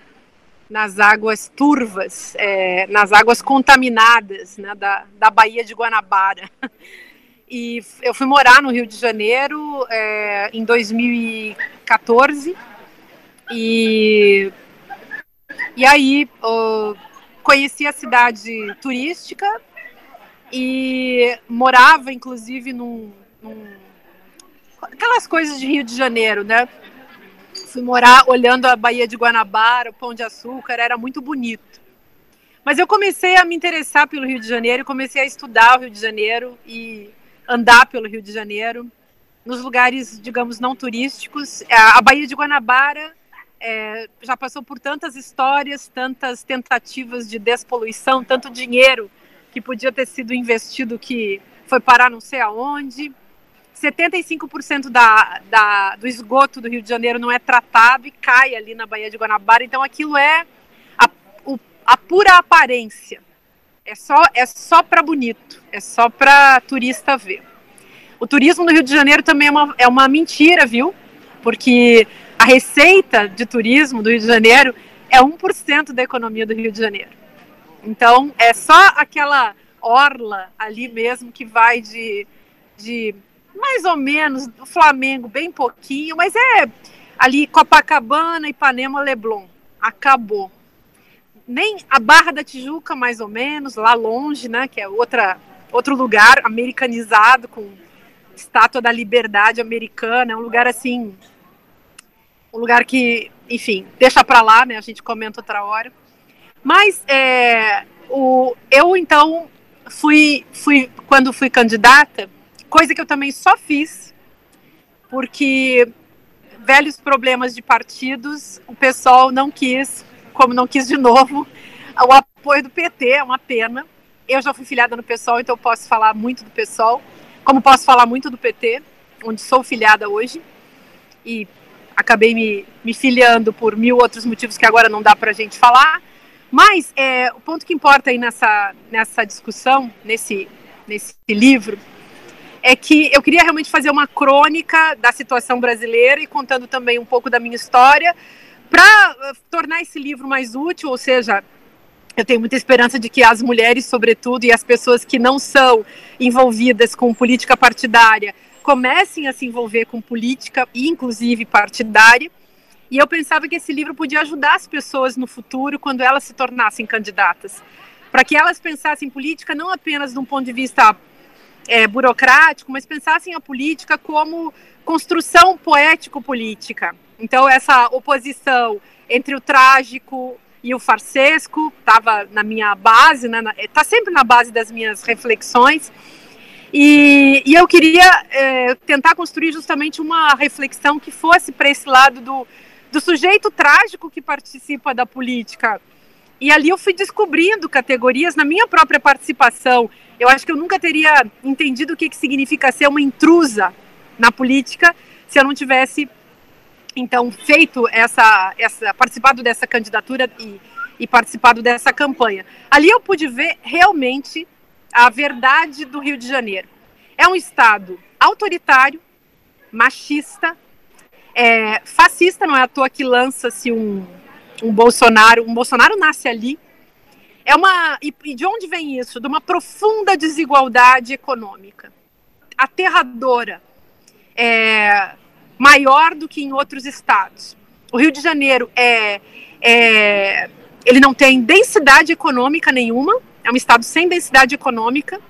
nas águas turvas, é, nas águas contaminadas né, da, da Baía de Guanabara. E eu fui morar no Rio de Janeiro é, em 2014 e, e aí conheci a cidade turística e morava inclusive num, num aquelas coisas de Rio de Janeiro, né? Fui morar olhando a Baía de Guanabara, o Pão de Açúcar, era muito bonito. Mas eu comecei a me interessar pelo Rio de Janeiro, comecei a estudar o Rio de Janeiro e andar pelo Rio de Janeiro, nos lugares, digamos, não turísticos. A Baía de Guanabara é, já passou por tantas histórias, tantas tentativas de despoluição, tanto dinheiro que podia ter sido investido que foi parar não sei aonde. 75% da, da, do esgoto do Rio de Janeiro não é tratado e cai ali na Baía de Guanabara. Então aquilo é a, o, a pura aparência. É só, é só para bonito, é só para turista ver. O turismo no Rio de Janeiro também é uma, é uma mentira, viu? Porque a receita de turismo do Rio de Janeiro é 1% da economia do Rio de Janeiro. Então, é só aquela orla ali mesmo que vai de, de mais ou menos, o Flamengo bem pouquinho, mas é ali Copacabana, Ipanema, Leblon. Acabou. Nem a Barra da Tijuca, mais ou menos, lá longe, né, que é outra, outro lugar americanizado, com estátua da liberdade americana, é um lugar assim, um lugar que, enfim, deixa para lá, né, a gente comenta outra hora. Mas é, o, eu, então, fui, fui, quando fui candidata, coisa que eu também só fiz porque velhos problemas de partidos, o pessoal não quis, como não quis de novo, o apoio do PT, é uma pena. Eu já fui filiada no PSOL, então eu posso falar muito do PSOL, como posso falar muito do PT, onde sou filiada hoje, e acabei me, me filiando por mil outros motivos que agora não dá para a gente falar. Mas é, o ponto que importa aí nessa, nessa discussão, nesse, nesse livro, é que eu queria realmente fazer uma crônica da situação brasileira e contando também um pouco da minha história para uh, tornar esse livro mais útil, ou seja, eu tenho muita esperança de que as mulheres, sobretudo, e as pessoas que não são envolvidas com política partidária comecem a se envolver com política, inclusive partidária. E eu pensava que esse livro podia ajudar as pessoas no futuro, quando elas se tornassem candidatas, para que elas pensassem política não apenas de um ponto de vista é, burocrático, mas pensassem a política como construção poético-política. Então, essa oposição entre o trágico e o farsesco estava na minha base, está né, tá sempre na base das minhas reflexões. E, e eu queria é, tentar construir justamente uma reflexão que fosse para esse lado do, do sujeito trágico que participa da política. E ali eu fui descobrindo categorias na minha própria participação. Eu acho que eu nunca teria entendido o que, que significa ser uma intrusa na política se eu não tivesse então feito essa, essa participado dessa candidatura e, e participado dessa campanha. Ali eu pude ver realmente a verdade do Rio de Janeiro. É um estado autoritário, machista, é, fascista, não é à toa que lança-se um, um Bolsonaro. Um Bolsonaro nasce ali. É uma e, e de onde vem isso? De uma profunda desigualdade econômica, aterradora, é, maior do que em outros estados. O Rio de Janeiro é, é ele não tem densidade econômica nenhuma, é um estado sem densidade econômica,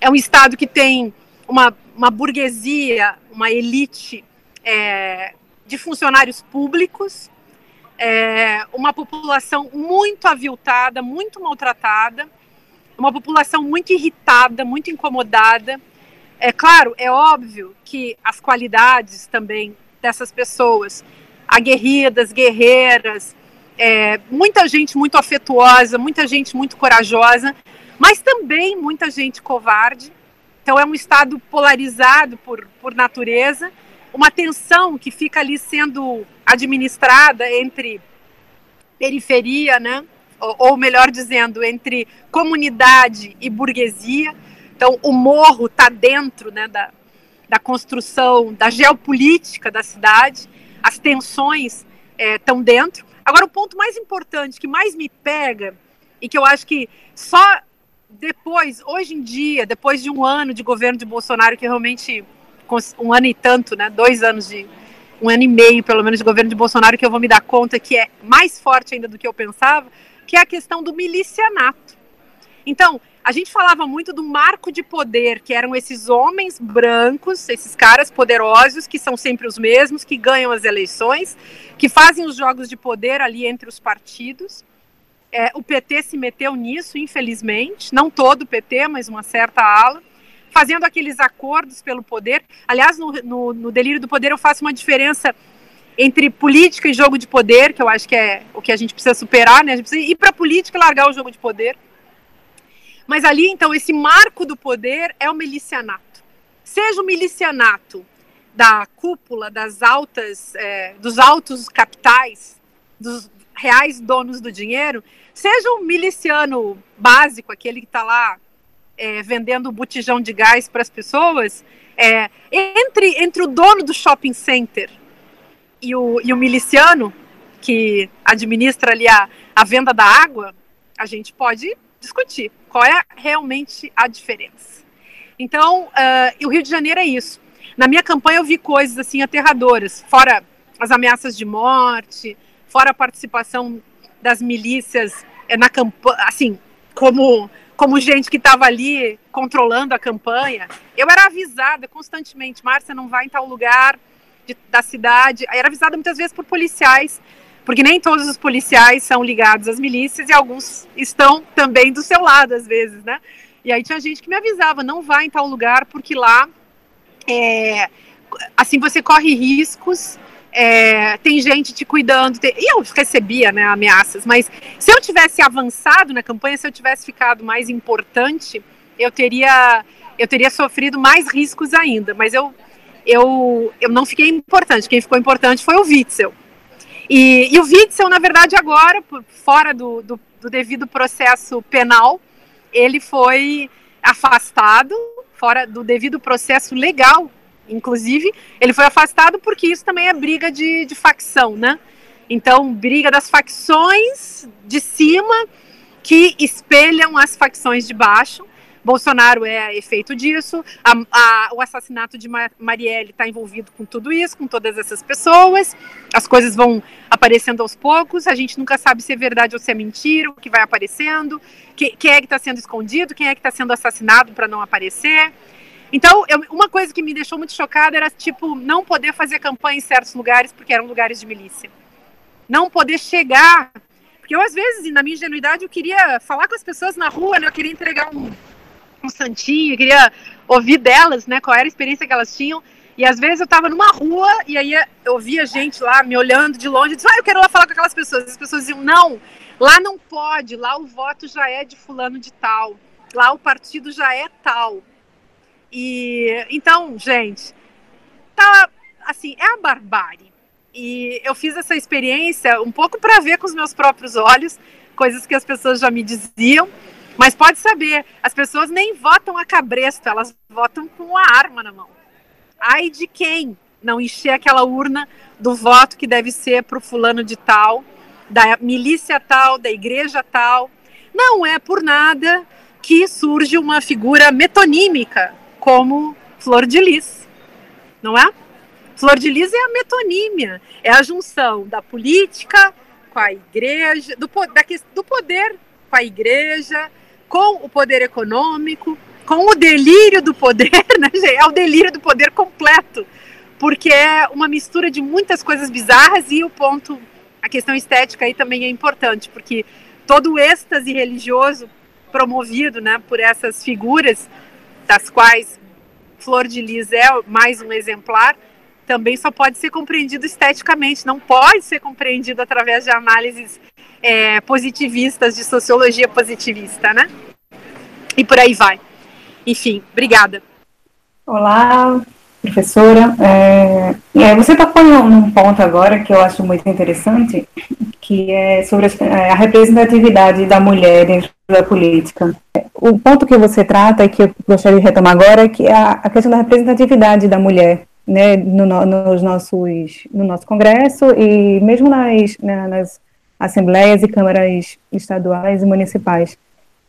é um estado que tem uma, uma burguesia, uma elite é, de funcionários públicos, é, uma população muito aviltada, muito maltratada, uma população muito irritada, muito incomodada. É claro, é óbvio que as qualidades também dessas pessoas, aguerridas, guerreiras, é, muita gente muito afetuosa, muita gente muito corajosa, mas também muita gente covarde. Então é um estado polarizado por, por natureza, uma tensão que fica ali sendo administrada entre periferia, né? Ou, ou melhor dizendo, entre comunidade e burguesia. Então o morro está dentro né, da, da construção, da geopolítica da cidade, as tensões estão é, dentro. Agora, o ponto mais importante, que mais me pega, e que eu acho que só depois, hoje em dia, depois de um ano de governo de Bolsonaro, que realmente, um ano e tanto, né, dois anos de, um ano e meio, pelo menos, de governo de Bolsonaro, que eu vou me dar conta que é mais forte ainda do que eu pensava, que é a questão do milicianato. Então, a gente falava muito do marco de poder, que eram esses homens brancos, esses caras poderosos, que são sempre os mesmos, que ganham as eleições, que fazem os jogos de poder ali entre os partidos. É, o PT se meteu nisso, infelizmente, não todo o PT, mas uma certa ala, fazendo aqueles acordos pelo poder. Aliás, no, no, no delírio do poder eu faço uma diferença entre política e jogo de poder, que eu acho que é o que a gente precisa superar, né? A gente precisa ir para a política e largar o jogo de poder mas ali, então, esse marco do poder é o milicianato. Seja o milicianato da cúpula das altas, é, dos altos capitais, dos reais donos do dinheiro, seja um miliciano básico, aquele que está lá é, vendendo botijão de gás para as pessoas, é, entre, entre o dono do shopping center e o, e o miliciano que administra ali a, a venda da água, a gente pode discutir qual é realmente a diferença. Então, uh, o Rio de Janeiro é isso. Na minha campanha eu vi coisas assim aterradoras, fora as ameaças de morte, fora a participação das milícias é, na campanha, assim, como como gente que estava ali controlando a campanha. Eu era avisada constantemente, Márcia, não vai em tal lugar de, da cidade. Eu era avisada muitas vezes por policiais porque nem todos os policiais são ligados às milícias e alguns estão também do seu lado às vezes, né? E aí tinha gente que me avisava, não vá em tal lugar porque lá, é, assim, você corre riscos, é, tem gente te cuidando, tem... e eu recebia, né, ameaças, mas se eu tivesse avançado na campanha, se eu tivesse ficado mais importante, eu teria, eu teria sofrido mais riscos ainda, mas eu, eu, eu não fiquei importante, quem ficou importante foi o Witzel, e, e o Witzel, na verdade, agora, fora do, do, do devido processo penal, ele foi afastado, fora do devido processo legal, inclusive, ele foi afastado porque isso também é briga de, de facção, né? Então, briga das facções de cima que espelham as facções de baixo. Bolsonaro é efeito disso, a, a, o assassinato de Marielle está envolvido com tudo isso, com todas essas pessoas, as coisas vão aparecendo aos poucos, a gente nunca sabe se é verdade ou se é mentira, o que vai aparecendo, que, quem é que está sendo escondido, quem é que está sendo assassinado para não aparecer. Então, eu, uma coisa que me deixou muito chocada era, tipo, não poder fazer campanha em certos lugares, porque eram lugares de milícia. Não poder chegar porque eu, às vezes, na minha ingenuidade, eu queria falar com as pessoas na rua, né? eu queria entregar um, um santinho, eu queria ouvir delas, né? Qual era a experiência que elas tinham. E às vezes eu tava numa rua e aí eu via gente lá me olhando de longe e disse, ah, eu quero lá falar com aquelas pessoas. As pessoas diziam, não, lá não pode, lá o voto já é de fulano de tal, lá o partido já é tal. E então, gente, tá assim, é a barbárie. E eu fiz essa experiência um pouco para ver com os meus próprios olhos, coisas que as pessoas já me diziam. Mas pode saber, as pessoas nem votam a cabresto, elas votam com a arma na mão. Ai de quem não encher aquela urna do voto que deve ser para o fulano de tal, da milícia tal, da igreja tal. Não é por nada que surge uma figura metonímica como Flor de Lis, não é? Flor de Lis é a metonímia, é a junção da política com a igreja, do, da, do poder com a igreja, com o poder econômico, com o delírio do poder, né, é o delírio do poder completo, porque é uma mistura de muitas coisas bizarras e o ponto, a questão estética aí também é importante, porque todo o êxtase religioso promovido né, por essas figuras, das quais Flor de Lis é mais um exemplar, também só pode ser compreendido esteticamente, não pode ser compreendido através de análises é, positivistas, de sociologia positivista, né? E por aí vai. Enfim, obrigada.
Olá, professora. É, é, você tocou num ponto agora que eu acho muito interessante, que é sobre é, a representatividade da mulher dentro da política. O ponto que você trata e que eu gostaria de retomar agora é que a, a questão da representatividade da mulher né, no, nos nossos, no nosso Congresso e mesmo nas, né, nas assembleias e câmaras estaduais e municipais.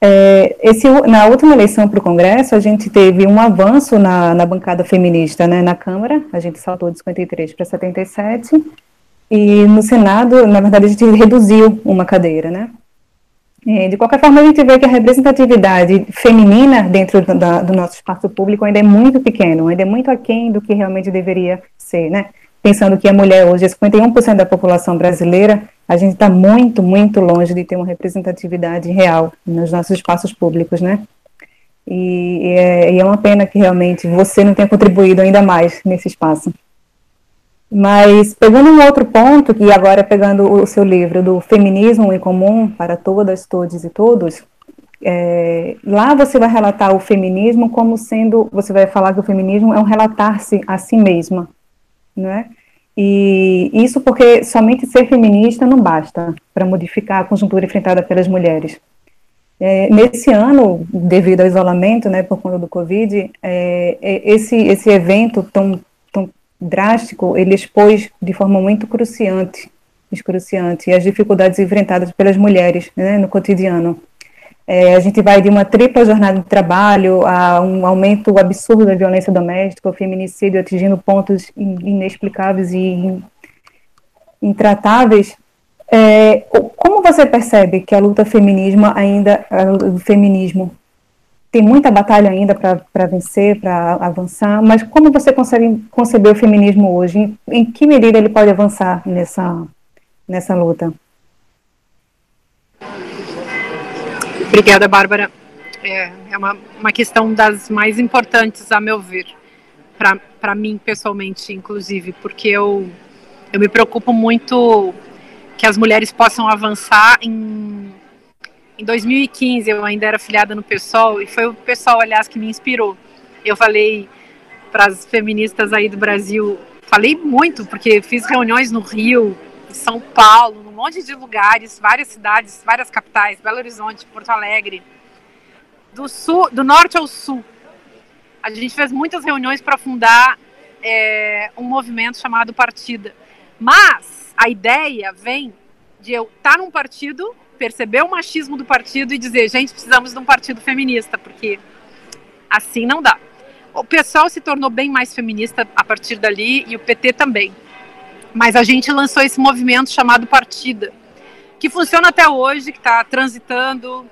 É, esse, na última eleição para o Congresso, a gente teve um avanço na, na bancada feminista né, na Câmara, a gente saltou de 53 para 77, e no Senado, na verdade, a gente reduziu uma cadeira, né? É, de qualquer forma, a gente vê que a representatividade feminina dentro da, do nosso espaço público ainda é muito pequeno, ainda é muito aquém do que realmente deveria ser, né? Pensando que a mulher hoje é 51% da população brasileira, a gente está muito, muito longe de ter uma representatividade real nos nossos espaços públicos, né? E, e, é, e é uma pena que realmente você não tenha contribuído ainda mais nesse espaço. Mas pegando um outro ponto, que agora pegando o seu livro do Feminismo em Comum para Todas, Todos e Todos, é, lá você vai relatar o feminismo como sendo, você vai falar que o feminismo é um relatar-se a si mesma, né? E isso porque somente ser feminista não basta para modificar a conjuntura enfrentada pelas mulheres. É, nesse ano, devido ao isolamento, né, por conta do Covid, é, é esse, esse evento tão drástico, ele expôs de forma muito cruciante, excruciante, as dificuldades enfrentadas pelas mulheres né, no cotidiano. É, a gente vai de uma tripla jornada de trabalho a um aumento absurdo da violência doméstica, o feminicídio atingindo pontos inexplicáveis e intratáveis. É, como você percebe que a luta feminismo ainda, o feminismo tem muita batalha ainda para vencer, para avançar, mas como você consegue conceber o feminismo hoje? Em, em, que medida ele pode avançar nessa, nessa luta?
Obrigada, Bárbara. É, é uma, uma questão das mais importantes, a meu ver, para mim pessoalmente, inclusive, porque eu, eu me preocupo muito que as mulheres possam avançar em em 2015 eu ainda era filiada no PSOL e foi o PSOL, aliás, que me inspirou. Eu falei para as feministas aí do Brasil, falei muito porque fiz reuniões no Rio, São Paulo, num monte de lugares, várias cidades, várias capitais, Belo Horizonte, Porto Alegre, do sul, do norte ao sul. A gente fez muitas reuniões para fundar é, um movimento chamado Partida, Mas a ideia vem de eu estar tá num partido, perceber o machismo do partido e dizer, gente, precisamos de um partido feminista, porque assim não dá. O pessoal se tornou bem mais feminista a partir dali e o PT também. Mas a gente lançou esse movimento chamado Partida, que funciona até hoje, que está transitando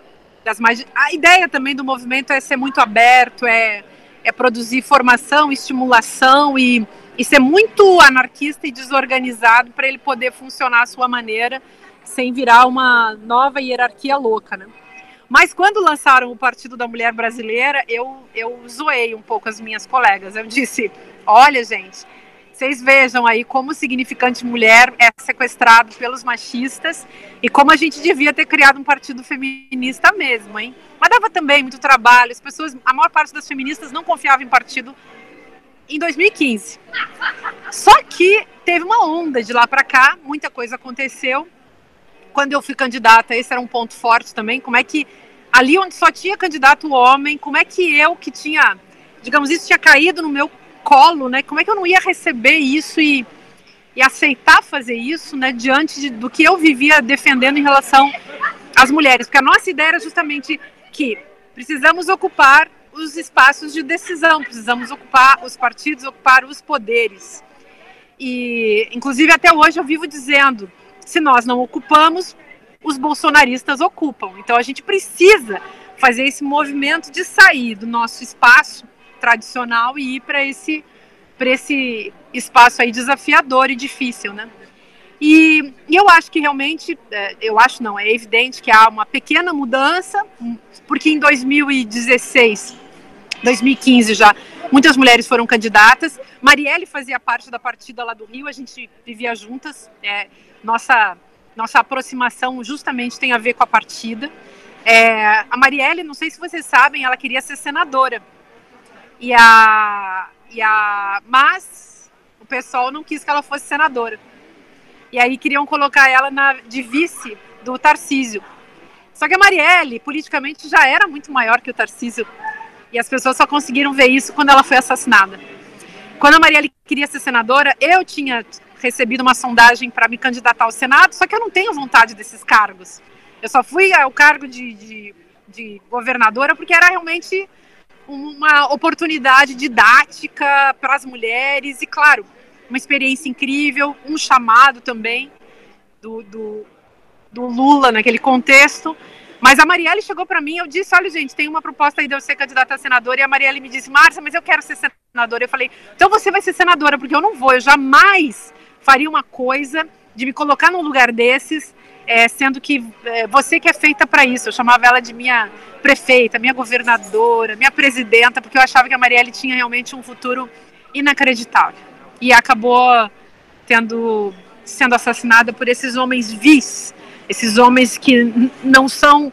das mais. A ideia também do movimento é ser muito aberto, é, é produzir formação, estimulação e, e ser muito anarquista e desorganizado para ele poder funcionar à sua maneira, sem virar uma nova hierarquia louca, né? Mas quando lançaram o Partido da Mulher Brasileira, eu, eu zoei um pouco as minhas colegas. Eu disse: olha, gente, vocês vejam aí como o significante mulher é sequestrado pelos machistas e como a gente devia ter criado um partido feminista mesmo, hein? Mas dava também muito trabalho. As pessoas, a maior parte das feministas não confiava em partido em 2015. Só que teve uma onda de lá para cá, muita coisa aconteceu. Quando eu fui candidata, esse era um ponto forte também. Como é que ali onde só tinha candidato homem, como é que eu que tinha, digamos, isso tinha caído no meu colo, né? Como é que eu não ia receber isso e, e aceitar fazer isso, né? Diante de, do que eu vivia defendendo em relação às mulheres, porque a nossa ideia era justamente que precisamos ocupar os espaços de decisão, precisamos ocupar os partidos, ocupar os poderes. E, inclusive, até hoje eu vivo dizendo: se nós não ocupamos, os bolsonaristas ocupam. Então, a gente precisa fazer esse movimento de sair do nosso espaço tradicional e ir para esse para esse espaço aí desafiador e difícil, né? E, e, eu acho que realmente, é, eu acho não, é evidente que há uma pequena mudança, porque em 2016, 2015 já, muitas mulheres foram candidatas. Marielle fazia parte da partida lá do Rio, a gente vivia juntas. É, nossa, nossa aproximação justamente tem a ver com a partida. É, a Marielle, não sei se vocês sabem, ela queria ser senadora. E a, e a, mas o pessoal não quis que ela fosse senadora. E aí queriam colocar ela na, de vice do Tarcísio. Só que a Marielle, politicamente, já era muito maior que o Tarcísio. E as pessoas só conseguiram ver isso quando ela foi assassinada. Quando a Marielle queria ser senadora, eu tinha recebido uma sondagem para me candidatar ao Senado, só que eu não tenho vontade desses cargos. Eu só fui ao cargo de, de, de governadora porque era realmente uma oportunidade didática para as mulheres e, claro, uma experiência incrível, um chamado também do, do, do Lula naquele contexto. Mas a Marielle chegou para mim, eu disse, olha gente, tem uma proposta aí de eu ser candidata a senadora, e a Marielle me disse, Márcia, mas eu quero ser senadora. Eu falei, então você vai ser senadora, porque eu não vou, eu jamais faria uma coisa de me colocar num lugar desses, é, sendo que é, você que é feita para isso. Eu chamava ela de minha prefeita, minha governadora, minha presidenta, porque eu achava que a Marielle tinha realmente um futuro inacreditável. E acabou tendo sendo assassinada por esses homens vis, esses homens que não são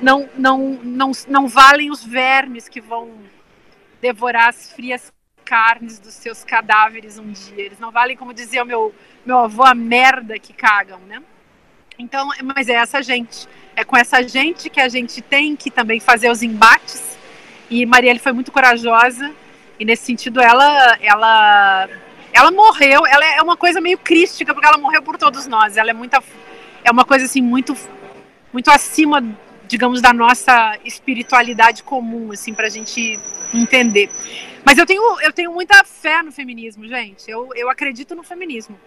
não, não, não, não valem os vermes que vão devorar as frias carnes dos seus cadáveres um dia. Eles não valem, como dizia o meu, meu avô, a merda que cagam, né? Então, mas é essa gente. É com essa gente que a gente tem que também fazer os embates. E Marielle foi muito corajosa. E nesse sentido, ela, ela, ela morreu. Ela é uma coisa meio crística, porque ela morreu por todos nós. Ela é muita, é uma coisa assim muito, muito acima, digamos, da nossa espiritualidade comum, assim, para a gente entender. Mas eu tenho, eu tenho muita fé no feminismo, gente. Eu, eu acredito no feminismo.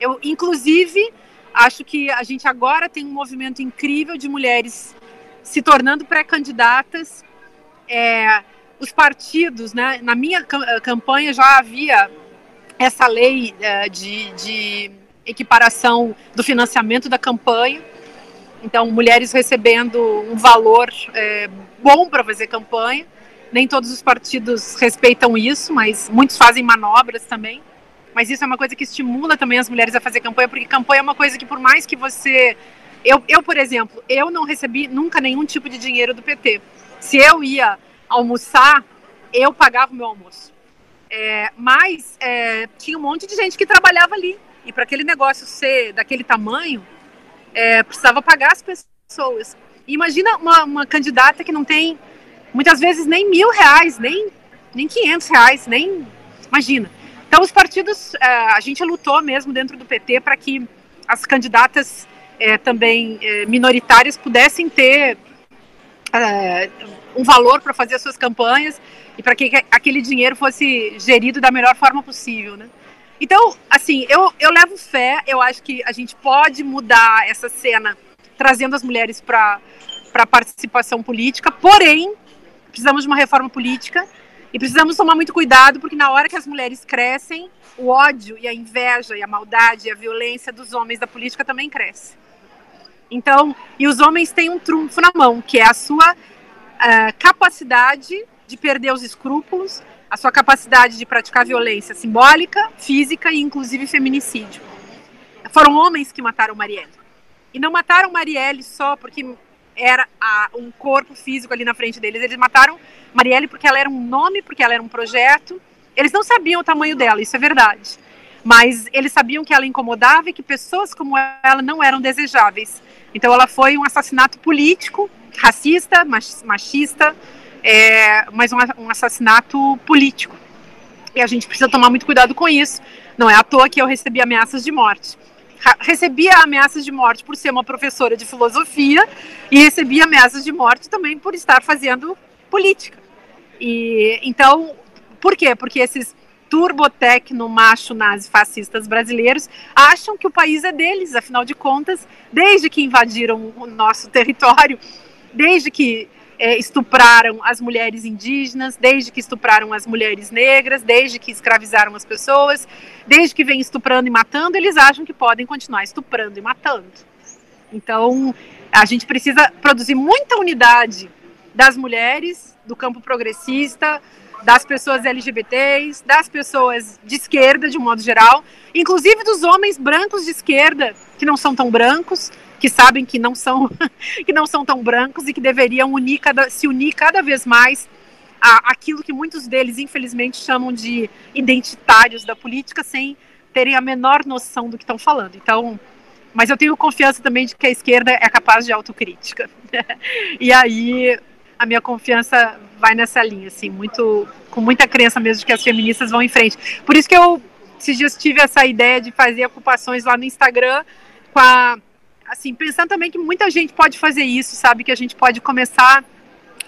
Eu, inclusive, Acho que a gente agora tem um movimento incrível de mulheres se tornando pré-candidatas. É, os partidos, né, na minha campanha já havia essa lei é, de, de equiparação do financiamento da campanha. Então, mulheres recebendo um valor é, bom para fazer campanha. Nem todos os partidos respeitam isso, mas muitos fazem manobras também mas isso é uma coisa que estimula também as mulheres a fazer campanha, porque campanha é uma coisa que por mais que você eu, eu por exemplo, eu não recebi nunca nenhum tipo de dinheiro do PT. Se eu ia almoçar, eu pagava o meu almoço. É, mas é, tinha um monte de gente que trabalhava ali. E para aquele negócio ser daquele tamanho, é, precisava pagar as pessoas. Imagina uma, uma, candidata que não tem, muitas vezes, nem mil reais, nem, nem 500 reais, nem. Imagina. Então, os partidos, é, a gente lutou mesmo dentro do PT para que as candidatas é, também é, minoritárias pudessem ter um valor para fazer as suas campanhas e para que aquele dinheiro fosse gerido da melhor forma possível, né? Então, assim, eu, eu levo fé, eu acho que a gente pode mudar essa cena trazendo as mulheres para a participação política, porém, precisamos de uma reforma política e precisamos tomar muito cuidado, porque na hora que as mulheres crescem, o ódio e a inveja e a maldade e a violência dos homens da política também cresce. Então, e os homens têm um trunfo na mão, que é a sua uh, capacidade de perder os escrúpulos, a sua capacidade de praticar violência simbólica, física e inclusive feminicídio. Foram homens que mataram Marielle. E não mataram Marielle só porque era a, um corpo físico ali na frente deles. Eles mataram Marielle porque ela era um nome, porque ela era um projeto. Eles não sabiam o tamanho dela, isso é verdade. Mas eles sabiam que ela incomodava e que pessoas como ela não eram desejáveis. Então ela foi um assassinato político, racista, machista, é, mas um, um assassinato político. E a gente precisa tomar muito cuidado com isso. Não é à toa que eu recebi ameaças de morte. Recebia ameaças de morte por ser uma professora de filosofia e recebi ameaças de morte também por estar fazendo política. E então, por quê? Porque esses turbotecno macho nazi fascistas brasileiros acham que o país é deles, afinal de contas, desde que invadiram o nosso território, desde que é, estupraram as mulheres indígenas, desde que estupraram as mulheres negras, desde que escravizaram as pessoas, desde que vem estuprando e matando, eles acham que podem continuar estuprando e matando. Então, a gente precisa produzir muita unidade das mulheres, do campo progressista, das pessoas LGBTs, das pessoas de esquerda, de um modo geral, inclusive dos homens brancos de esquerda, que não são tão brancos, que sabem que não são, que não são tão brancos e que deveriam unir cada, se unir cada vez mais a, aquilo que muitos deles, infelizmente, chamam de identitários da política, sem terem a menor noção do que estão falando. Então, mas eu tenho confiança também de que a esquerda é capaz de autocrítica. e aí a minha confiança vai nessa linha, assim, muito, com muita crença mesmo de que as feministas vão em frente. Por isso que eu esses dias tive essa ideia de fazer ocupações lá no Instagram com a, assim, pensando também que muita gente pode fazer isso, sabe, que a gente pode começar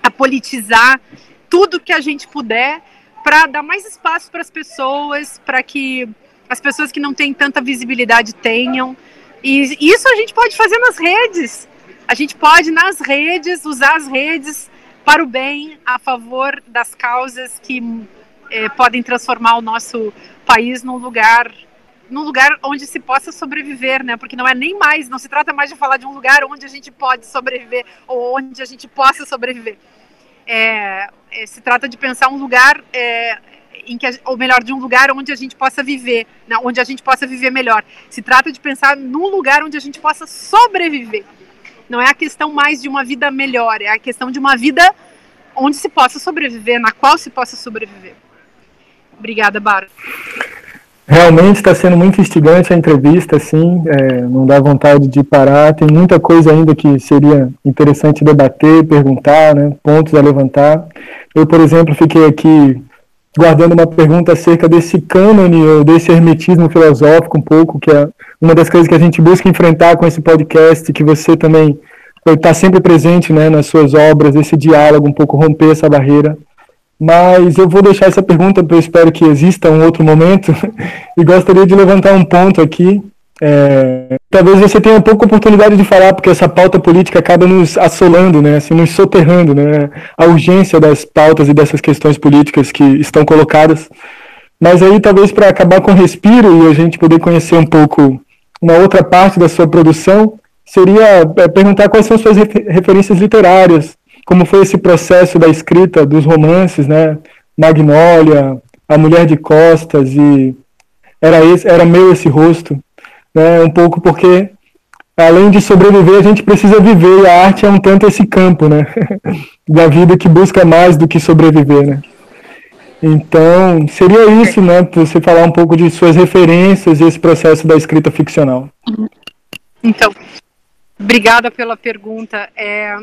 a politizar tudo que a gente puder para dar mais espaço para as pessoas, para que as pessoas que não têm tanta visibilidade tenham. E isso a gente pode fazer nas redes. A gente pode, nas redes, usar as redes para o bem, a favor das causas que é, podem transformar o nosso país num lugar num lugar onde se possa sobreviver, né? Porque não é nem mais, não se trata mais de falar de um lugar onde a gente pode sobreviver ou onde a gente possa sobreviver. É, é, se trata de pensar um lugar é, em que, ou melhor, de um lugar onde a gente possa viver, né? onde a gente possa viver melhor. Se trata de pensar num lugar onde a gente possa sobreviver. Não é a questão mais de uma vida melhor, é a questão de uma vida onde se possa sobreviver, na qual se possa sobreviver. Obrigada, Bárbara.
Realmente está sendo muito instigante a entrevista, assim, é, não dá vontade de parar. Tem muita coisa ainda que seria interessante debater, perguntar, né, pontos a levantar. Eu, por exemplo, fiquei aqui guardando uma pergunta acerca desse cânone ou desse hermetismo filosófico um pouco, que é uma das coisas que a gente busca enfrentar com esse podcast, que você também está sempre presente né, nas suas obras, esse diálogo, um pouco romper essa barreira. Mas eu vou deixar essa pergunta, eu espero que exista um outro momento, e gostaria de levantar um ponto aqui. É, talvez você tenha pouca oportunidade de falar, porque essa pauta política acaba nos assolando, né, assim, nos soterrando, né, a urgência das pautas e dessas questões políticas que estão colocadas. Mas aí, talvez para acabar com o respiro e a gente poder conhecer um pouco uma outra parte da sua produção, seria é, perguntar quais são suas referências literárias, como foi esse processo da escrita dos romances, né? Magnólia, A Mulher de Costas e era esse, era meu esse rosto, né? Um pouco porque além de sobreviver, a gente precisa viver e a arte é um tanto esse campo, né? da vida que busca mais do que sobreviver, né? Então, seria isso, né? Você falar um pouco de suas referências e esse processo da escrita ficcional.
Então, obrigada pela pergunta. É,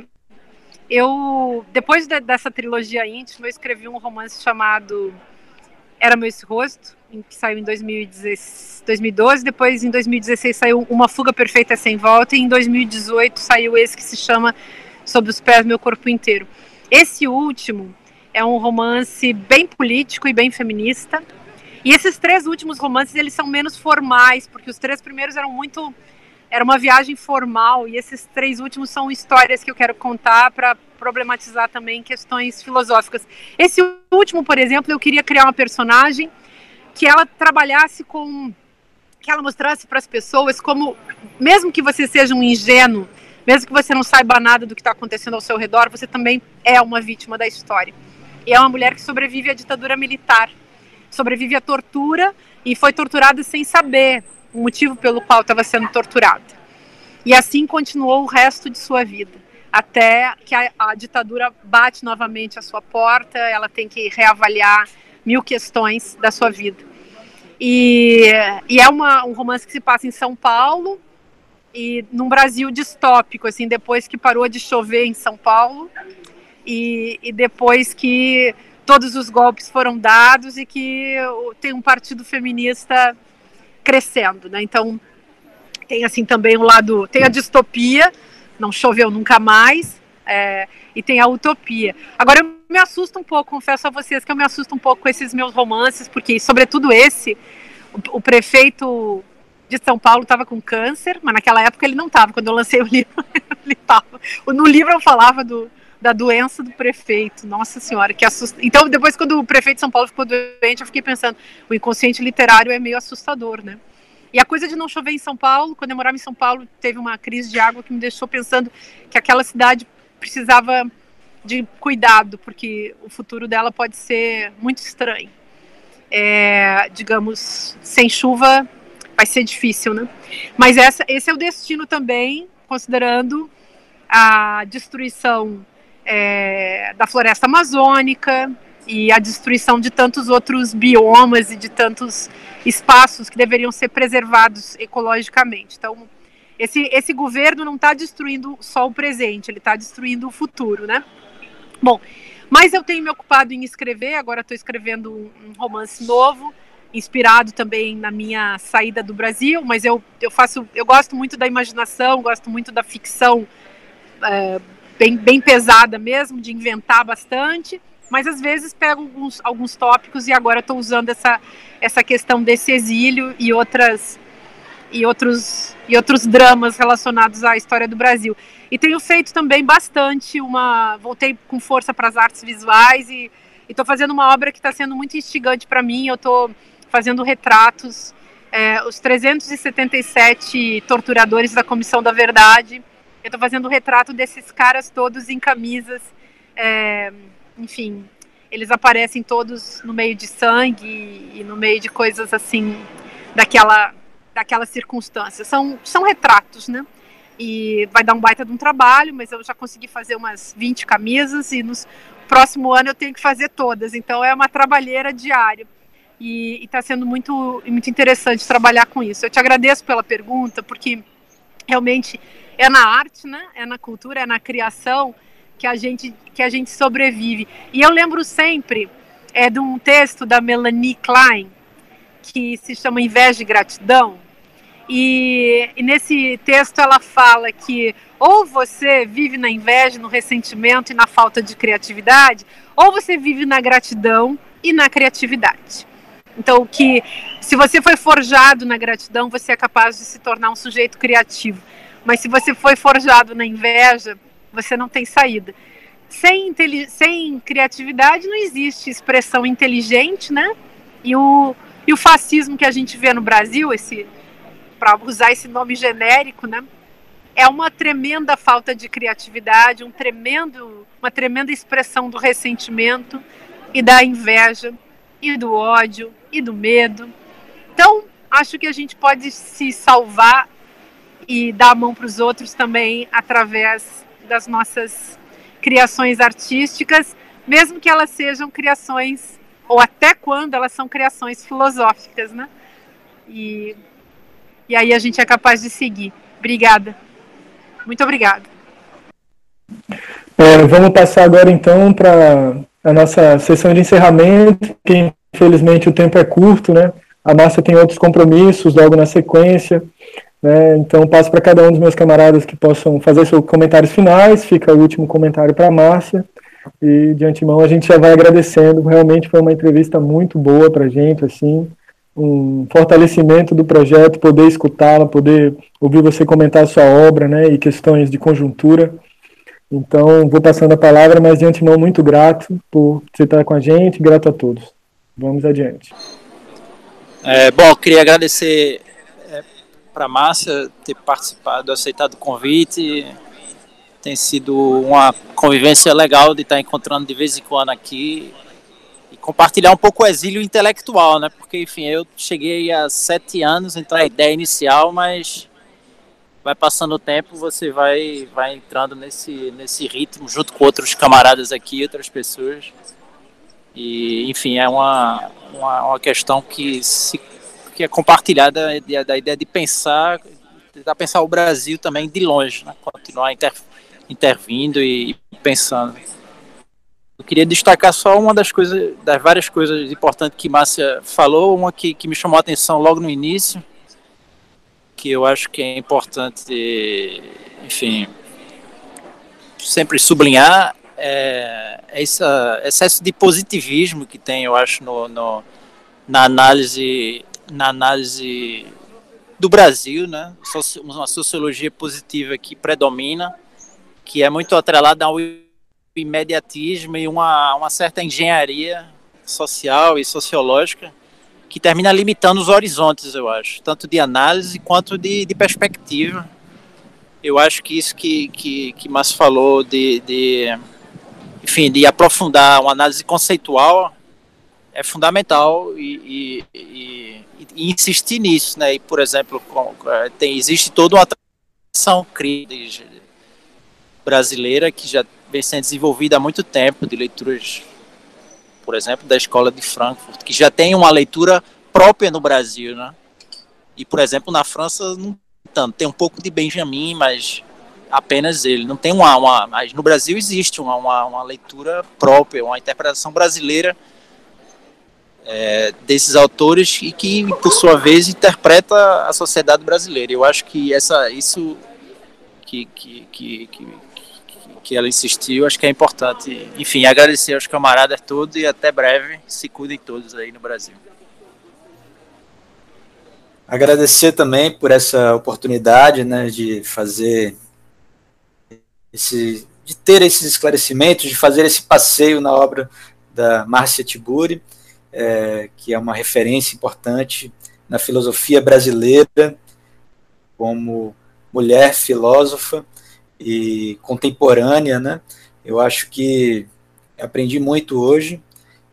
eu, depois de, dessa trilogia íntima, eu escrevi um romance chamado Era Meu Esse Rosto, que saiu em 2012, depois em 2016 saiu Uma Fuga Perfeita Sem Volta, e em 2018 saiu esse que se chama Sob os Pés Meu Corpo Inteiro. Esse último é um romance bem político e bem feminista, e esses três últimos romances, eles são menos formais, porque os três primeiros eram muito era uma viagem formal e esses três últimos são histórias que eu quero contar para problematizar também questões filosóficas. Esse último, por exemplo, eu queria criar uma personagem que ela trabalhasse com que ela mostrasse para as pessoas como mesmo que você seja um ingênuo, mesmo que você não saiba nada do que está acontecendo ao seu redor, você também é uma vítima da história. E é uma mulher que sobrevive à ditadura militar, sobrevive à tortura e foi torturada sem saber o motivo pelo qual estava sendo torturada. E assim continuou o resto de sua vida, até que a, a ditadura bate novamente à sua porta, ela tem que reavaliar mil questões da sua vida. E, e é uma, um romance que se passa em São Paulo e num Brasil distópico, assim, depois que parou de chover em São Paulo e, e depois que todos os golpes foram dados e que tem um partido feminista crescendo, né? Então tem assim também o lado, tem a distopia, não choveu nunca mais, é, e tem a utopia. Agora eu me assusto um pouco, confesso a vocês que eu me assusto um pouco com esses meus romances, porque sobretudo esse, o, o prefeito de São Paulo estava com câncer, mas naquela época ele não estava. Quando eu lancei o livro, ele estava. No livro eu falava do, da doença do prefeito. Nossa senhora, que assusta. Então, depois, quando o prefeito de São Paulo ficou doente, eu fiquei pensando, o inconsciente literário é meio assustador, né? E a coisa de não chover em São Paulo, quando eu morava em São Paulo, teve uma crise de água que me deixou pensando que aquela cidade precisava de cuidado, porque o futuro dela pode ser muito estranho. É, digamos, sem chuva vai ser difícil, né? Mas essa, esse é o destino também, considerando a destruição é, da floresta amazônica e a destruição de tantos outros biomas e de tantos espaços que deveriam ser preservados ecologicamente. Então, esse, esse governo não está destruindo só o presente, ele está destruindo o futuro, né? Bom, mas eu tenho me ocupado em escrever, agora estou escrevendo um romance novo, inspirado também na minha saída do Brasil, mas eu, eu faço, eu gosto muito da imaginação, gosto muito da ficção é, bem, bem pesada mesmo, de inventar bastante, mas às vezes pego alguns, alguns tópicos e agora estou usando essa, essa questão desse exílio e outras e outros e outros dramas relacionados à história do Brasil. E tenho feito também bastante uma voltei com força para as artes visuais e estou fazendo uma obra que está sendo muito instigante para mim. Eu estou fazendo retratos é, os 377 torturadores da Comissão da Verdade eu estou fazendo o retrato desses caras todos em camisas, é, enfim, eles aparecem todos no meio de sangue e, e no meio de coisas assim, daquela, daquela circunstância. São, são retratos, né? E vai dar um baita de um trabalho, mas eu já consegui fazer umas 20 camisas e no próximo ano eu tenho que fazer todas. Então é uma trabalheira diária. E está sendo muito, muito interessante trabalhar com isso. Eu te agradeço pela pergunta, porque realmente é na arte, né? É na cultura, é na criação que a gente que a gente sobrevive. E eu lembro sempre é de um texto da Melanie Klein que se chama Inveja e Gratidão. E, e nesse texto ela fala que ou você vive na inveja, no ressentimento e na falta de criatividade, ou você vive na gratidão e na criatividade. Então, que se você foi forjado na gratidão, você é capaz de se tornar um sujeito criativo. Mas se você foi forjado na inveja, você não tem saída. Sem, sem criatividade não existe expressão inteligente, né? E o, e o fascismo que a gente vê no Brasil, esse para usar esse nome genérico, né? É uma tremenda falta de criatividade, um tremendo, uma tremenda expressão do ressentimento e da inveja e do ódio e do medo. Então, acho que a gente pode se salvar e dar a mão para os outros também através das nossas criações artísticas, mesmo que elas sejam criações, ou até quando elas são criações filosóficas, né? E, e aí a gente é capaz de seguir. Obrigada. Muito obrigada.
É, vamos passar agora então para a nossa sessão de encerramento. Quem infelizmente o tempo é curto, né? A Márcia tem outros compromissos logo na sequência, né? Então passo para cada um dos meus camaradas que possam fazer seus comentários finais. Fica o último comentário para a Márcia. E de antemão a gente já vai agradecendo. Realmente foi uma entrevista muito boa para a gente, assim, um fortalecimento do projeto, poder escutá-la, poder ouvir você comentar a sua obra, né, e questões de conjuntura. Então, vou passando a palavra, mas de antemão muito grato por você estar com a gente, grato a todos. Vamos adiante.
É, bom, queria agradecer é, para a Márcia ter participado, aceitado o convite. Tem sido uma convivência legal de estar encontrando de vez em quando aqui e compartilhar um pouco o exílio intelectual, né? Porque, enfim, eu cheguei há sete anos, entrar a ideia inicial, mas vai passando o tempo, você vai, vai entrando nesse, nesse ritmo junto com outros camaradas aqui, outras pessoas. E, enfim, é uma, uma, uma questão que, se, que é compartilhada da, da ideia de pensar, tentar pensar o Brasil também de longe, né? continuar inter, intervindo e, e pensando. Eu queria destacar só uma das coisas, das várias coisas importantes que Márcia falou, uma que, que me chamou a atenção logo no início, que eu acho que é importante, enfim, sempre sublinhar é, esse excesso de positivismo que tem, eu acho, no, no, na análise na análise do Brasil, né? Uma sociologia positiva que predomina, que é muito atrelada ao imediatismo e uma, uma certa engenharia social e sociológica que termina limitando os horizontes, eu acho, tanto de análise quanto de, de perspectiva. Eu acho que isso que, que, que Márcio falou de, de, enfim, de aprofundar uma análise conceitual é fundamental e, e, e, e insistir nisso, né? E, por exemplo, tem, existe toda uma tradição crítica brasileira que já vem sendo desenvolvida há muito tempo, de leituras por exemplo, da escola de Frankfurt, que já tem uma leitura própria no Brasil, né? E, por exemplo, na França, não tanto. Tem um pouco de Benjamin, mas apenas ele. Não tem uma. uma mas no Brasil existe uma, uma, uma leitura própria, uma interpretação brasileira é, desses autores e que, por sua vez, interpreta a sociedade brasileira. Eu acho que essa, isso que, que, que, que que ela insistiu, acho que é importante. Enfim, agradecer aos camaradas todos e até breve. Se cuidem todos aí no Brasil.
Agradecer também por essa oportunidade né, de fazer esse, de ter esses esclarecimentos, de fazer esse passeio na obra da Márcia Tiburi, é, que é uma referência importante na filosofia brasileira, como mulher filósofa e contemporânea, né? Eu acho que aprendi muito hoje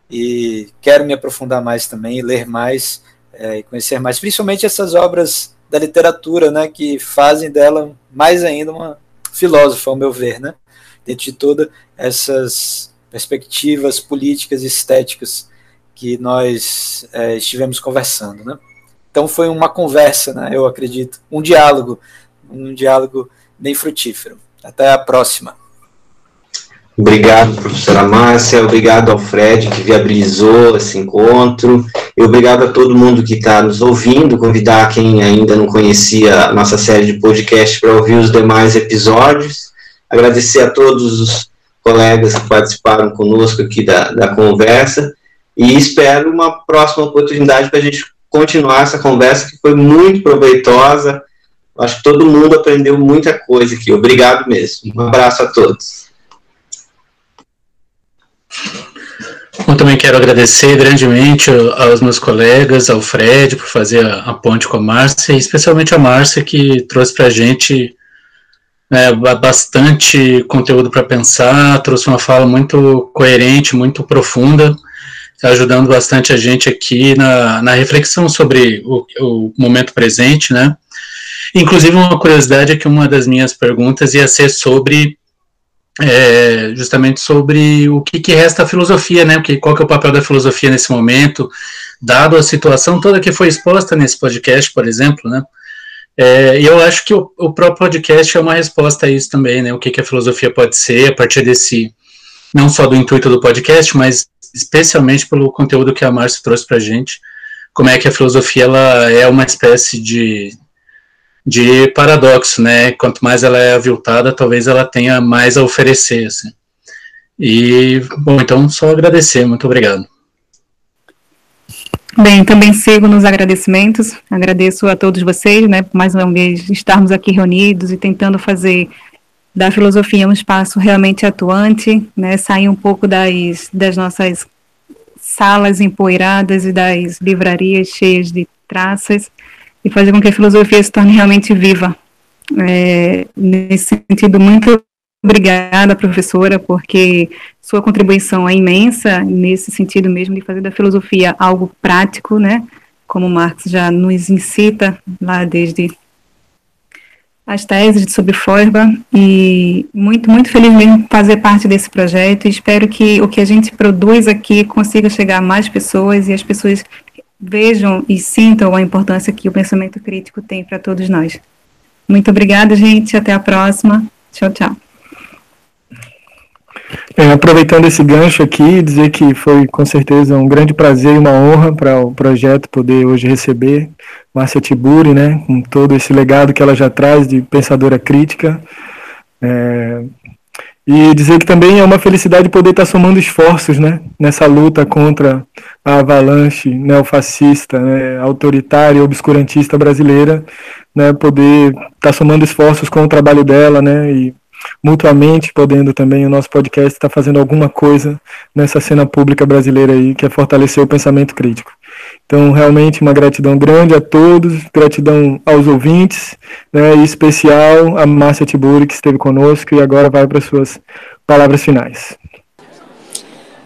e quero me aprofundar mais também, ler mais é, e conhecer mais, principalmente essas obras da literatura, né, que fazem dela mais ainda uma filósofa, ao meu ver, né, dentro de todas essas perspectivas políticas e estéticas que nós é, estivemos conversando, né. Então foi uma conversa, né, eu acredito, um diálogo, um diálogo bem frutífero. Até a próxima.
Obrigado, professora Márcia, obrigado ao Fred que viabilizou esse encontro, e obrigado a todo mundo que está nos ouvindo, convidar quem ainda não conhecia a nossa série de podcast para ouvir os demais episódios, agradecer a todos os colegas que participaram conosco aqui da, da conversa, e espero uma próxima oportunidade para a gente continuar essa conversa que foi muito proveitosa, Acho que todo mundo aprendeu muita coisa aqui. Obrigado mesmo. Um abraço a todos.
Eu também quero agradecer grandemente aos meus colegas, ao Fred, por fazer a, a ponte com a Márcia, e especialmente a Márcia, que trouxe para a gente né, bastante conteúdo para pensar, trouxe uma fala muito coerente, muito profunda, ajudando bastante a gente aqui na, na reflexão sobre o, o momento presente, né? Inclusive, uma curiosidade é que uma das minhas perguntas ia ser sobre é, justamente sobre o que, que resta a filosofia, né? Que, qual que é o papel da filosofia nesse momento, dado a situação toda que foi exposta nesse podcast, por exemplo, né? É, eu acho que o, o, próprio podcast é uma resposta a isso também, né? O que, que a filosofia pode ser a partir desse, não só do intuito do podcast, mas especialmente pelo conteúdo que a Márcia trouxe para a gente, como é que a filosofia ela é uma espécie de, de paradoxo, né? Quanto mais ela é aviltada, talvez ela tenha mais a oferecer, assim. E, bom, então só agradecer, muito obrigado.
Bem, também sigo nos agradecimentos, agradeço a todos vocês, né, por mais uma vez estarmos aqui reunidos e tentando fazer da filosofia um espaço realmente atuante, né, sair um pouco das, das nossas salas empoeiradas e das livrarias cheias de traças e fazer com que a filosofia se torne realmente viva. É, nesse sentido, muito obrigada, professora, porque sua contribuição é imensa nesse sentido mesmo de fazer da filosofia algo prático, né? Como Marx já nos incita lá desde as teses sobre Feuerbach e muito, muito feliz mesmo fazer parte desse projeto e espero que o que a gente produz aqui consiga chegar a mais pessoas e as pessoas vejam e sintam a importância que o pensamento crítico tem para todos nós. Muito obrigada, gente. Até a próxima. Tchau, tchau.
É, aproveitando esse gancho aqui, dizer que foi com certeza um grande prazer e uma honra para o projeto poder hoje receber Márcia Tiburi, né, com todo esse legado que ela já traz de pensadora crítica. É, e dizer que também é uma felicidade poder estar somando esforços né, nessa luta contra a avalanche neofascista, né, autoritária e obscurantista brasileira, né, poder estar somando esforços com o trabalho dela né, e mutuamente, podendo também o nosso podcast estar fazendo alguma coisa nessa cena pública brasileira aí, que é fortalecer o pensamento crítico. Então, realmente, uma gratidão grande a todos, gratidão aos ouvintes, né, e especial a Márcia Tiburi, que esteve conosco e agora vai para suas palavras finais.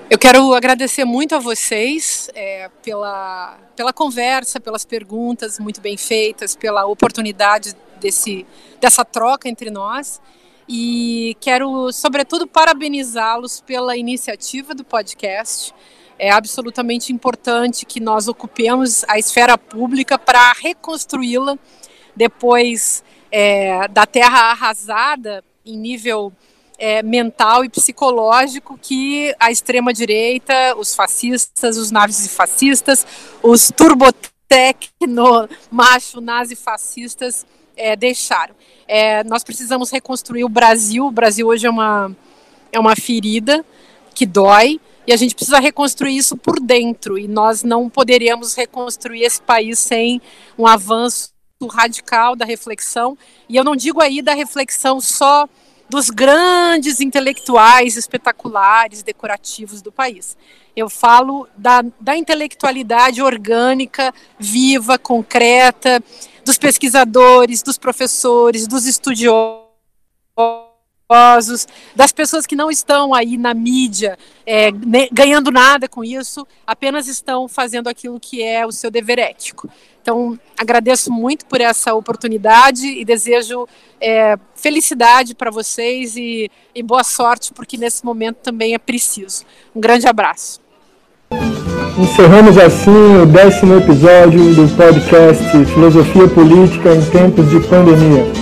Eu quero agradecer muito a vocês é, pela, pela conversa, pelas perguntas muito bem feitas, pela oportunidade desse, dessa troca entre nós e quero, sobretudo, parabenizá-los pela iniciativa do podcast. É absolutamente importante que nós ocupemos a esfera pública para reconstruí-la depois é, da terra arrasada em nível é, mental e psicológico que a extrema-direita, os fascistas, os nazifascistas, os turbotecno macho nazi-fascistas é, deixaram. É, nós precisamos reconstruir o Brasil. O Brasil hoje é uma, é uma ferida que dói e a gente precisa reconstruir isso por dentro. E nós não poderíamos reconstruir esse país sem um avanço radical da reflexão. E eu não digo aí da reflexão só dos grandes intelectuais espetaculares, decorativos do país. Eu falo da, da intelectualidade orgânica, viva, concreta, dos pesquisadores, dos professores, dos estudiosos, das pessoas que não estão aí na mídia é, ganhando nada com isso, apenas estão fazendo aquilo que é o seu dever ético. Então, agradeço muito por essa oportunidade e desejo é, felicidade para vocês e, e boa sorte, porque nesse momento também é preciso. Um grande abraço.
Encerramos assim o décimo episódio do podcast Filosofia Política em Tempos de Pandemia.